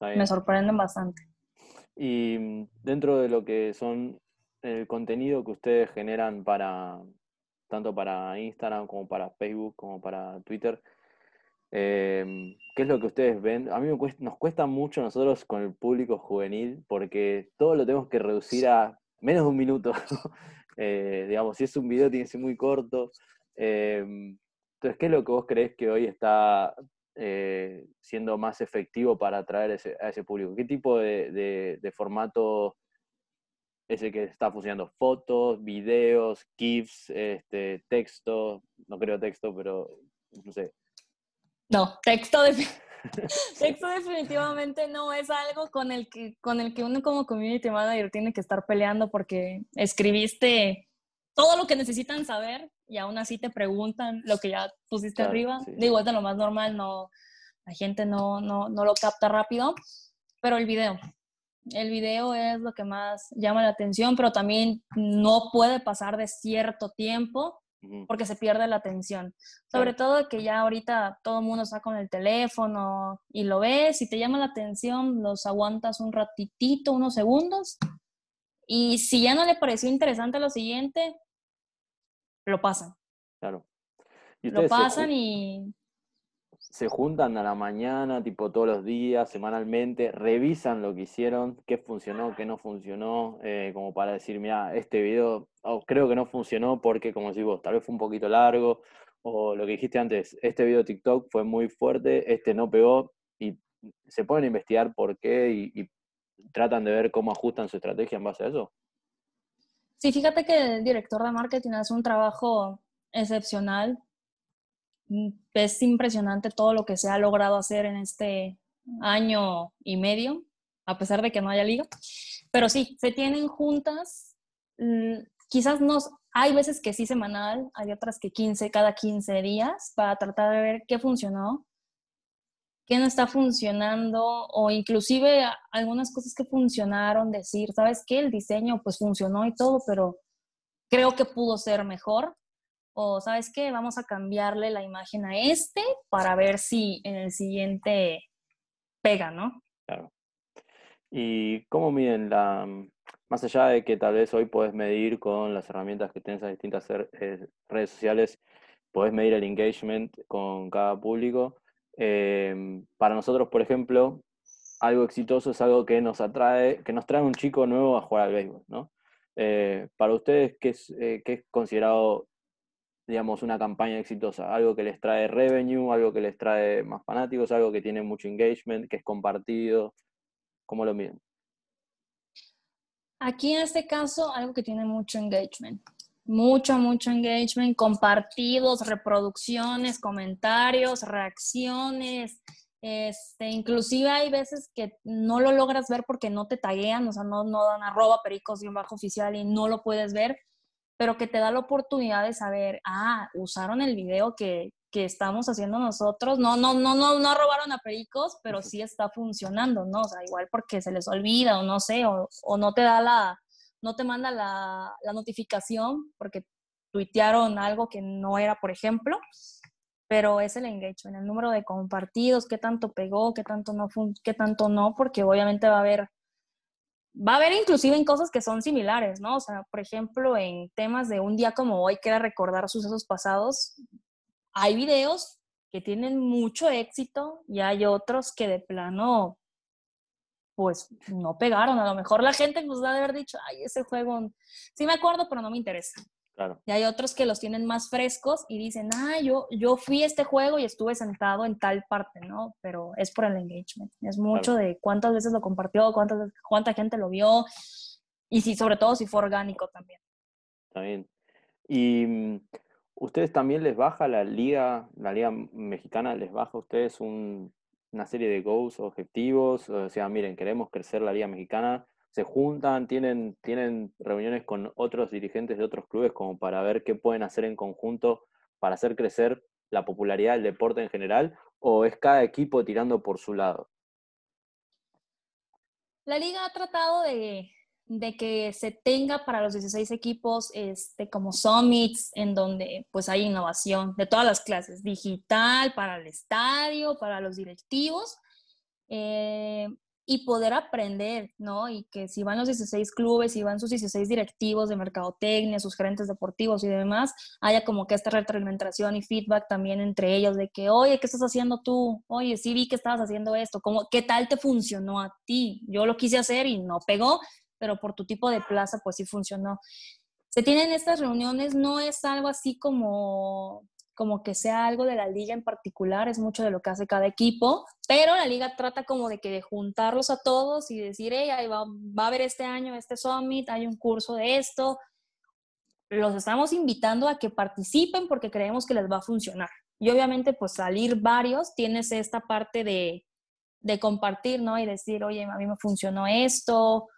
me sorprenden bastante. Y mm, dentro de lo que son el contenido que ustedes generan para tanto para Instagram como para Facebook como para Twitter, em, ¿qué es lo que ustedes ven? A mí nos cuesta mucho nosotros con el público juvenil porque todo lo tenemos que reducir a menos de un minuto. Eh, digamos, si es un video tiene que ser muy corto. Em, entonces, ¿qué es lo que vos crees que hoy está eh, siendo más efectivo para atraer a ese público? ¿Qué tipo de, formato es el que está funcionando? ¿Fotos, videos, GIFs, este, texto? No creo texto, pero no sé. No, texto, texto definitivamente no es algo con el, que, con el que uno como community manager tiene que estar peleando porque escribiste todo lo que necesitan saber y aún así te preguntan lo que ya pusiste arriba. Digo, es de lo más normal, no, la gente no, no, no lo capta rápido, pero el video. El video es lo que más llama la atención, pero también no puede pasar de cierto tiempo porque se pierde la atención. Sobre todo que ya ahorita todo el mundo está con el teléfono y lo ves y te llama la atención, los aguantas un ratitito, unos segundos. Y si ya no le pareció interesante lo siguiente, lo pasan. Claro. lo pasan y... Se juntan a la mañana, tipo todos los días, semanalmente, revisan lo que hicieron, qué funcionó, qué no funcionó, eh, como para decir, mira, este video oh, creo que no funcionó porque, como decís vos, tal vez fue un poquito largo, o lo que dijiste antes, este video TikTok fue muy fuerte, este no pegó, y se pueden investigar por qué y, y tratan de ver cómo ajustan su estrategia en base a eso. Sí, fíjate que el director de marketing hace un trabajo excepcional. Mm, es impresionante todo lo que se ha logrado hacer en este año y medio, a pesar de que no haya liga. Pero sí, se tienen juntas. Mm, quizás no, hay veces que sí semanal, hay otras que 15, cada 15 días, para tratar de ver qué funcionó, qué no está funcionando o inclusive algunas cosas que funcionaron, decir, ¿sabes qué? El diseño pues funcionó y todo, pero creo que pudo ser mejor. O ¿sabes qué? Vamos a cambiarle la imagen a este para ver si en el siguiente pega, ¿no? Claro. ¿Y cómo miden la, más allá de que tal vez hoy puedes medir con las herramientas que tienes a distintas eh, redes sociales, puedes medir el engagement con cada público, Em, para nosotros, por ejemplo, algo exitoso es algo que nos atrae, que nos trae un chico nuevo a jugar al béisbol, ¿no? Eh, para ustedes, ¿qué es, eh, ¿qué es considerado, digamos, una campaña exitosa? ¿Algo que les trae revenue, algo que les trae más fanáticos, algo que tiene mucho engagement, que es compartido? ¿Cómo lo miden? Aquí en este caso, algo que tiene mucho engagement mucho, mucho engagement, compartidos, reproducciones, comentarios, reacciones. Este, inclusive hay veces que no lo logras ver porque no te taguean, o sea, no, no dan arroba pericos y un bajo oficial y no lo puedes ver, pero que te da la oportunidad de saber, ah, usaron el video que, que estamos haciendo nosotros, no, no, no, no, no robaron a pericos, pero sí está funcionando, ¿no? O sea, igual porque se les olvida o no sé, o, o no te da la, no te manda la, notificación porque tuitearon algo que no era, por ejemplo, pero es el engagement, el número de compartidos, qué tanto pegó, qué tanto no, qué tanto no, porque obviamente va a haber, va a haber inclusive en cosas que son similares, ¿no? O sea, por ejemplo, en temas de un día como hoy, que era recordar sucesos pasados, hay videos que tienen mucho éxito y hay otros que de plano pues no pegaron. A lo mejor la gente nos va a haber dicho, ay, ese juego, sí me acuerdo, pero no me interesa. Claro. Y hay otros que los tienen más frescos y dicen, ah, yo, yo fui a este juego y estuve sentado en tal parte, ¿no? Pero es por el engagement. Es mucho de cuántas veces lo compartió, cuántas, cuánta gente lo vio y si, sobre todo si fue orgánico también. También. Y mm, ustedes también les baja la liga, la liga mexicana les baja a ustedes un, una serie de goals, objetivos, o sea, miren, queremos crecer la Liga Mexicana, se juntan, tienen, tienen reuniones con otros dirigentes de otros clubes como para ver qué pueden hacer en conjunto para hacer crecer la popularidad del deporte en general, o es cada equipo tirando por su lado? La liga ha tratado de, de que se tenga para los 16 equipos este, como summits en donde pues hay innovación de todas las clases, digital, para el estadio, para los directivos. Eh, y poder aprender, ¿no? Y que si van los 16 clubes, si van sus 16 directivos de mercadotecnia, sus gerentes deportivos y demás, haya como que esta retroalimentación y feedback también entre ellos de que, oye, ¿qué estás haciendo tú? Oye, sí vi que estabas haciendo esto, ¿Cómo, ¿qué tal te funcionó a ti? Yo lo quise hacer y no pegó, pero por tu tipo de plaza, pues sí funcionó. Se tienen estas reuniones, no es algo así como como que sea algo de la liga en particular, es mucho de lo que hace cada equipo, pero la liga trata como de que de juntarlos a todos y decir, hey, va, va a haber este año este summit, hay un curso de esto, los estamos invitando a que participen porque creemos que les va a funcionar. Y obviamente, pues salir varios, tienes esta parte de, de compartir, ¿no? Y decir, oye, a mí me funcionó esto,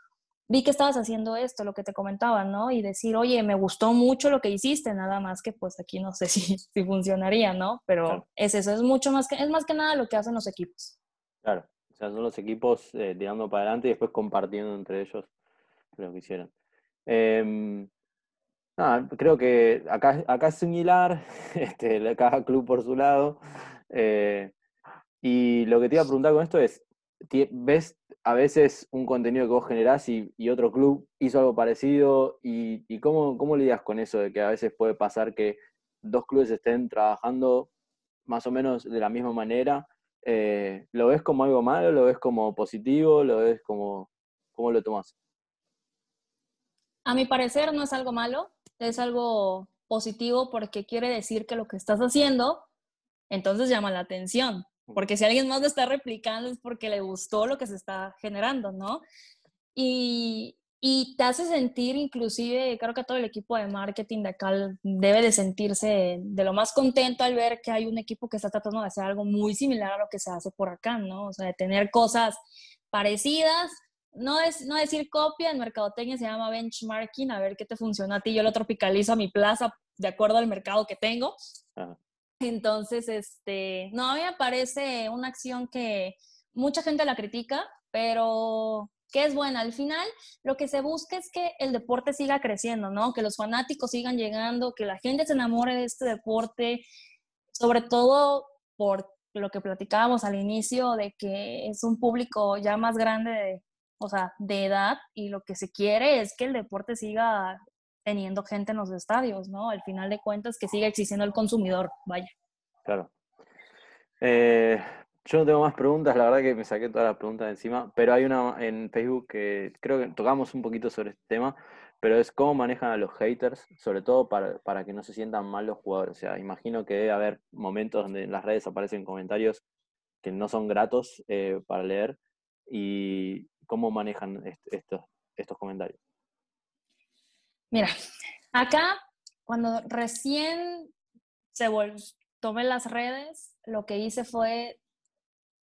vi que estabas haciendo esto, lo que te comentaba, ¿no? Y decir, oye, me gustó mucho lo que hiciste, nada más que pues aquí no sé si, si funcionaría, ¿no? Pero es eso, es mucho más que, es más que nada lo que hacen los equipos. Claro, o sea, son los equipos eh, tirando para adelante y después compartiendo entre ellos lo que hicieron. Em, nada, creo que acá, acá es similar, este, cada club por su lado. Eh, y lo que te iba a preguntar con esto es, ¿ves a veces un contenido que vos generás y, otro club hizo algo parecido y, cómo, cómo lidias con eso de que a veces puede pasar que dos clubes estén trabajando más o menos de la misma manera? Eh, ¿Lo ves como algo malo? ¿Lo ves como positivo? ¿Lo ves como... ¿Cómo lo tomas? A mi parecer no es algo malo, es algo positivo porque quiere decir que lo que estás haciendo entonces llama la atención. Porque si alguien más lo está replicando es porque le gustó lo que se está generando, ¿no? Y, y te hace sentir inclusive, creo que todo el equipo de marketing de acá debe de sentirse de lo más contento al ver que hay un equipo que está tratando de hacer algo muy similar a lo que se hace por acá, ¿no? O sea, de tener cosas parecidas, no es no decir copia, en mercadotecnia se llama benchmarking, a ver qué te funciona a ti, yo lo tropicalizo a mi plaza de acuerdo al mercado que tengo. Entonces, este, no, a mí me parece una acción que mucha gente la critica, pero que es buena. Al final, lo que se busca es que el deporte siga creciendo, ¿no? Que los fanáticos sigan llegando, que la gente se enamore de este deporte, sobre todo por lo que platicábamos al inicio, de que es un público ya más grande, de, o sea, de edad, y lo que se quiere es que el deporte siga teniendo gente en los estadios, ¿no? Al final de cuentas, que siga existiendo el consumidor, vaya. Claro. Eh, yo no tengo más preguntas, la verdad que me saqué todas las preguntas de encima, pero hay una en Facebook que creo que tocamos un poquito sobre este tema, pero es cómo manejan a los haters, sobre todo para, que no se sientan mal los jugadores. O sea, imagino que debe haber momentos donde en las redes aparecen comentarios que no son gratos eh, para leer y cómo manejan estos, estos comentarios. Mira, acá cuando recién se tomé las redes, lo que hice fue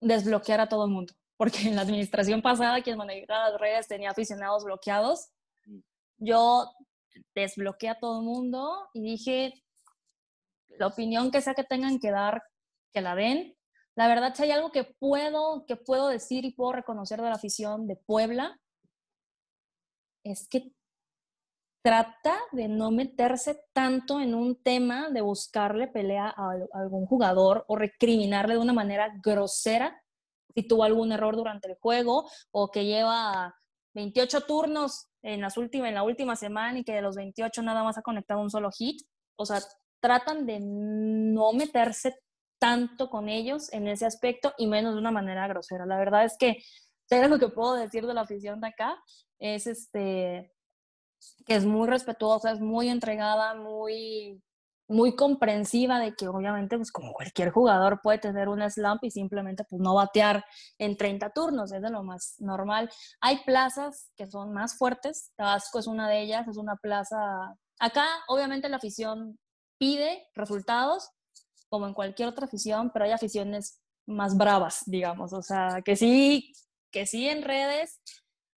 desbloquear a todo el mundo, porque en la administración pasada quien manejaba las redes tenía aficionados bloqueados. Mm. Yo desbloqueé a todo el mundo y dije, la opinión que sea que tengan que dar, que la den. La verdad, si hay algo que puedo, que puedo decir y puedo reconocer de la afición de Puebla, es que trata de no meterse tanto en un tema de buscarle pelea a, algún jugador o recriminarle de una manera grosera si tuvo algún error durante el juego o que lleva 28 turnos en, las últimas, en la última semana y que de los 28 nada más ha conectado un solo hit. O sea, tratan de no meterse tanto con ellos en ese aspecto y menos de una manera grosera. La verdad es que, lo que puedo decir de la afición de acá es este que es muy respetuosa, es muy entregada, muy, muy comprensiva de que obviamente, pues como cualquier jugador puede tener un slump y simplemente pues no batear en 30 turnos, es de lo más normal. Hay plazas que son más fuertes, Tabasco es una de ellas, es una plaza... Acá obviamente la afición pide resultados, como en cualquier otra afición, pero hay aficiones más bravas, digamos, o sea, que sí, que sí en redes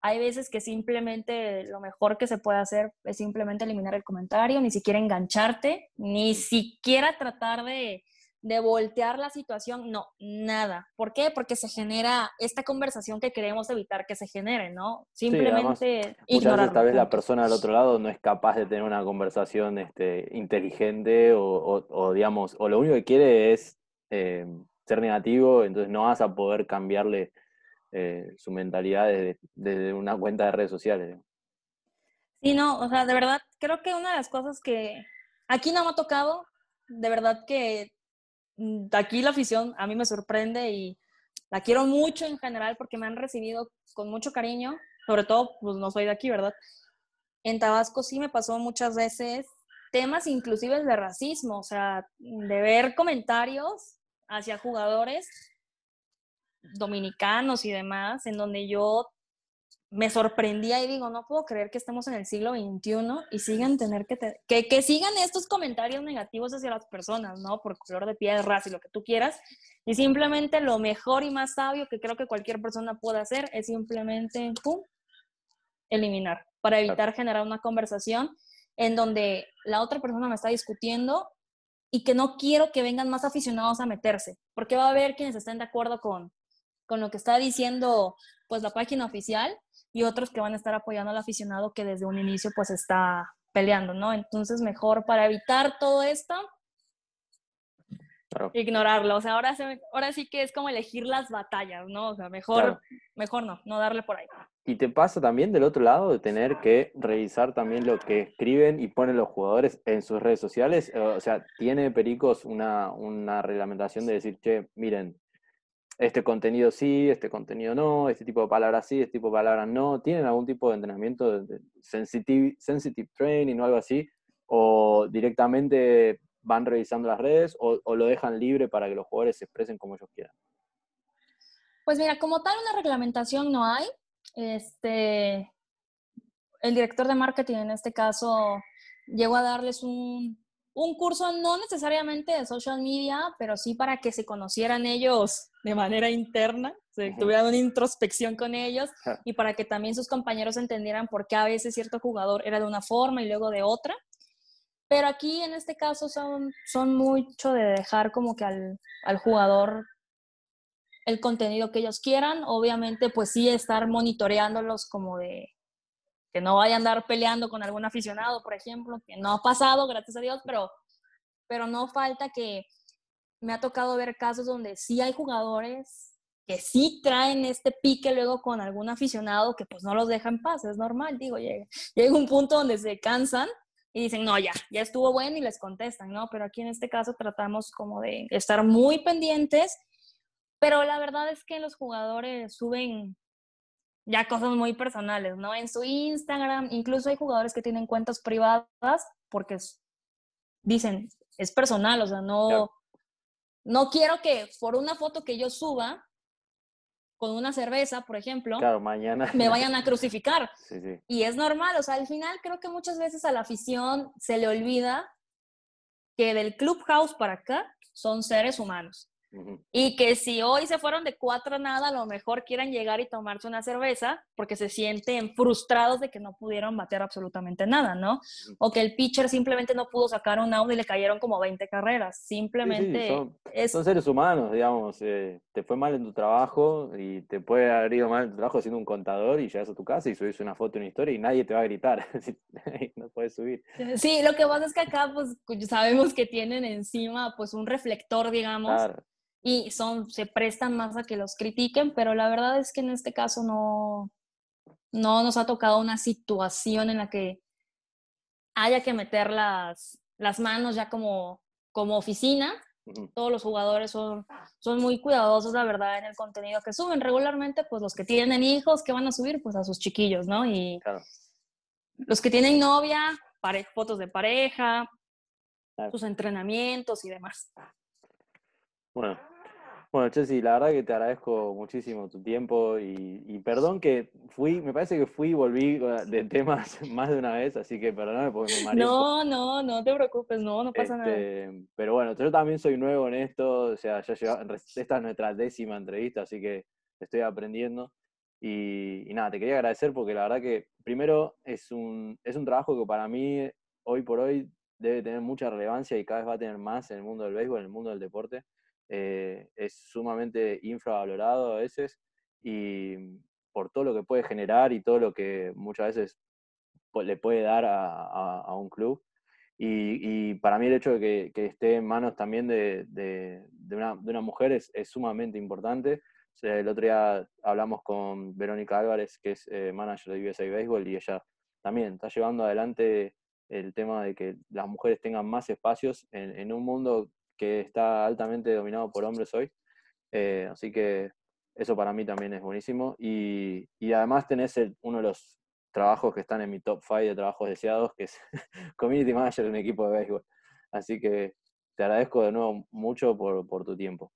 hay veces que simplemente lo mejor que se puede hacer es simplemente eliminar el comentario, ni siquiera engancharte, ni siquiera tratar de, voltear la situación, no, nada. ¿Por qué? Porque se genera esta conversación que queremos evitar que se genere, ¿no? Simplemente sí, muchas veces tal vez la persona del otro lado no es capaz de tener una conversación este, inteligente o, digamos, o lo único que quiere es eh, ser negativo, entonces no vas a poder cambiarle eh, su mentalidad desde, una cuenta de redes sociales. Sí, no, o sea, de verdad, creo que una de las cosas que aquí no me ha tocado, de verdad que mm, aquí la afición a mí me sorprende y la quiero mucho en general porque me han recibido con mucho cariño, sobre todo, pues no soy de aquí, ¿verdad? En Tabasco sí me pasó muchas veces temas inclusive de racismo, o sea, de ver comentarios hacia jugadores dominicanos y demás, en donde yo me sorprendía y digo, no puedo creer que estemos en el siglo XXI y sigan tener que, que, que sigan estos comentarios negativos hacia las personas, ¿no? Por color de piel, raza y lo que tú quieras. Y simplemente lo mejor y más sabio que creo que cualquier persona puede hacer es simplemente, ¡pum!, eliminar, para evitar generar una conversación en donde la otra persona me está discutiendo y que no quiero que vengan más aficionados a meterse, porque va a haber quienes estén de acuerdo con, con lo que está diciendo pues la página oficial y otros que van a estar apoyando al aficionado que desde un inicio pues está peleando, ¿no? Entonces mejor para evitar todo esto, ignorarlo. O sea, ahora, ahora sí que es como elegir las batallas, ¿no? O sea, mejor, mejor no, no darle por ahí. Y te pasa también del otro lado de tener que revisar también lo que escriben y ponen los jugadores en sus redes sociales. O sea, tiene Pericos una, una reglamentación de decir, che, miren, este contenido sí, este contenido no, este tipo de palabras sí, este tipo de palabras no. ¿Tienen algún tipo de entrenamiento de, sensitive, sensitive training o algo así? ¿O directamente van revisando las redes o, lo dejan libre para que los jugadores se expresen como ellos quieran? Pues mira, como tal una reglamentación no hay. Este, el director de marketing en este caso llegó a darles un, un curso no necesariamente de social media, pero sí para que se conocieran ellos de manera interna, se tuvieran una introspección con ellos y para que también sus compañeros entendieran por qué a veces cierto jugador era de una forma y luego de otra. Pero aquí en este caso son, son mucho de dejar como que al, al jugador el contenido que ellos quieran. Obviamente, pues sí, estar monitoreándolos como de, que no vaya a andar peleando con algún aficionado, por ejemplo, que no ha pasado, gracias a Dios, pero, pero no falta que me ha tocado ver casos donde sí hay jugadores que sí traen este pique luego con algún aficionado que pues no los deja en paz, es normal, digo, llega, llega un punto donde se cansan y dicen, no, ya, ya estuvo bueno y les contestan, ¿no? Pero aquí en este caso tratamos como de estar muy pendientes, pero la verdad es que los jugadores suben ya cosas muy personales, ¿no? En su Instagram, incluso hay jugadores que tienen cuentas privadas porque dicen, es personal, o sea, no, no quiero que por una foto que yo suba con una cerveza, por ejemplo, mañana. me vayan a crucificar. Y es normal, o sea, al final creo que muchas veces a la afición se le olvida que del clubhouse para acá son seres humanos. Y que si hoy se fueron de cuatro a nada, a lo mejor quieran llegar y tomarse una cerveza porque se sienten frustrados de que no pudieron bater absolutamente nada, ¿no? O que el pitcher simplemente no pudo sacar un out y le cayeron como 20 carreras. Simplemente son, seres humanos, digamos. Eh, te fue mal en tu trabajo y te puede haber ido mal en tu trabajo siendo un contador y llegas a tu casa y subís una foto, una historia y nadie te va a gritar. no puedes subir. Sí, lo que pasa es que acá pues sabemos que tienen encima pues un reflector, digamos. Claro y son, se prestan más a que los critiquen, pero la verdad es que en este caso no, no nos ha tocado una situación en la que haya que meter las, las manos ya como, como oficina. Todos los jugadores son, son muy cuidadosos, la verdad, en el contenido que suben. Regularmente, pues los que tienen hijos, que van a subir? Pues a sus chiquillos, ¿no? Y los que tienen novia, fotos de pareja, sus entrenamientos y demás. Bueno, bueno, Chelsea, la verdad que te agradezco muchísimo tu tiempo y, perdón que fui, me parece que fui y volví de temas más de una vez, así que perdóname porque me mareé. No, no, no te preocupes, no, no pasa nada. Este, pero bueno, yo también soy nuevo en esto, o sea, ya esta es nuestra décima entrevista, así que estoy aprendiendo. Y, nada, te quería agradecer porque la verdad que primero es un, es un trabajo que para mí hoy por hoy debe tener mucha relevancia y cada vez va a tener más en el mundo del béisbol, en el mundo del deporte. Eh, es sumamente infravalorado a veces y por todo lo que puede generar y todo lo que muchas veces le puede dar a, un club. Y, para mí el hecho de que, esté en manos también de, una, mujer es, sumamente importante, el otro día hablamos con Verónica Álvarez, que es eh, manager de USA Baseball, y ella también está llevando adelante el tema de que las mujeres tengan más espacios en, un mundo que está altamente dominado por hombres hoy. Eh, así que eso para mí también es buenísimo. Y, además tenés uno de los trabajos que están en mi top 5 de trabajos deseados, que es Community Manager en equipo de béisbol. Así que te agradezco de nuevo mucho por, por tu tiempo.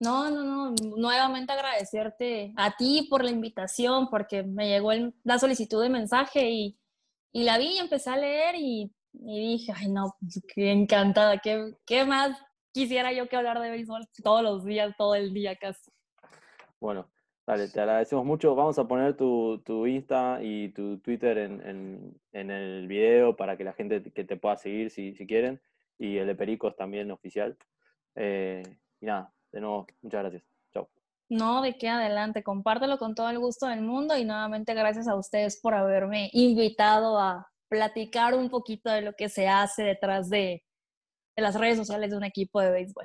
No, no, no, nuevamente agradecerte a ti por la invitación, porque me llegó la solicitud de mensaje y, y, la vi y empecé a leer y, dije, ay no, pues, qué encantada, ¿Qué, qué más quisiera yo que hablar de béisbol todos los días, todo el día casi. Bueno, dale, te agradecemos mucho. Vamos a poner tu, tu Insta y tu Twitter en, en, en, el video para que la gente que te pueda seguir si, si quieren, y el de Pericos también oficial. Eh, y nada, de nuevo, muchas gracias. Chao. No, de qué adelante, compártelo con todo el gusto del mundo y nuevamente gracias a ustedes por haberme invitado a platicar un poquito de lo que se hace detrás de, las redes sociales de un equipo de béisbol.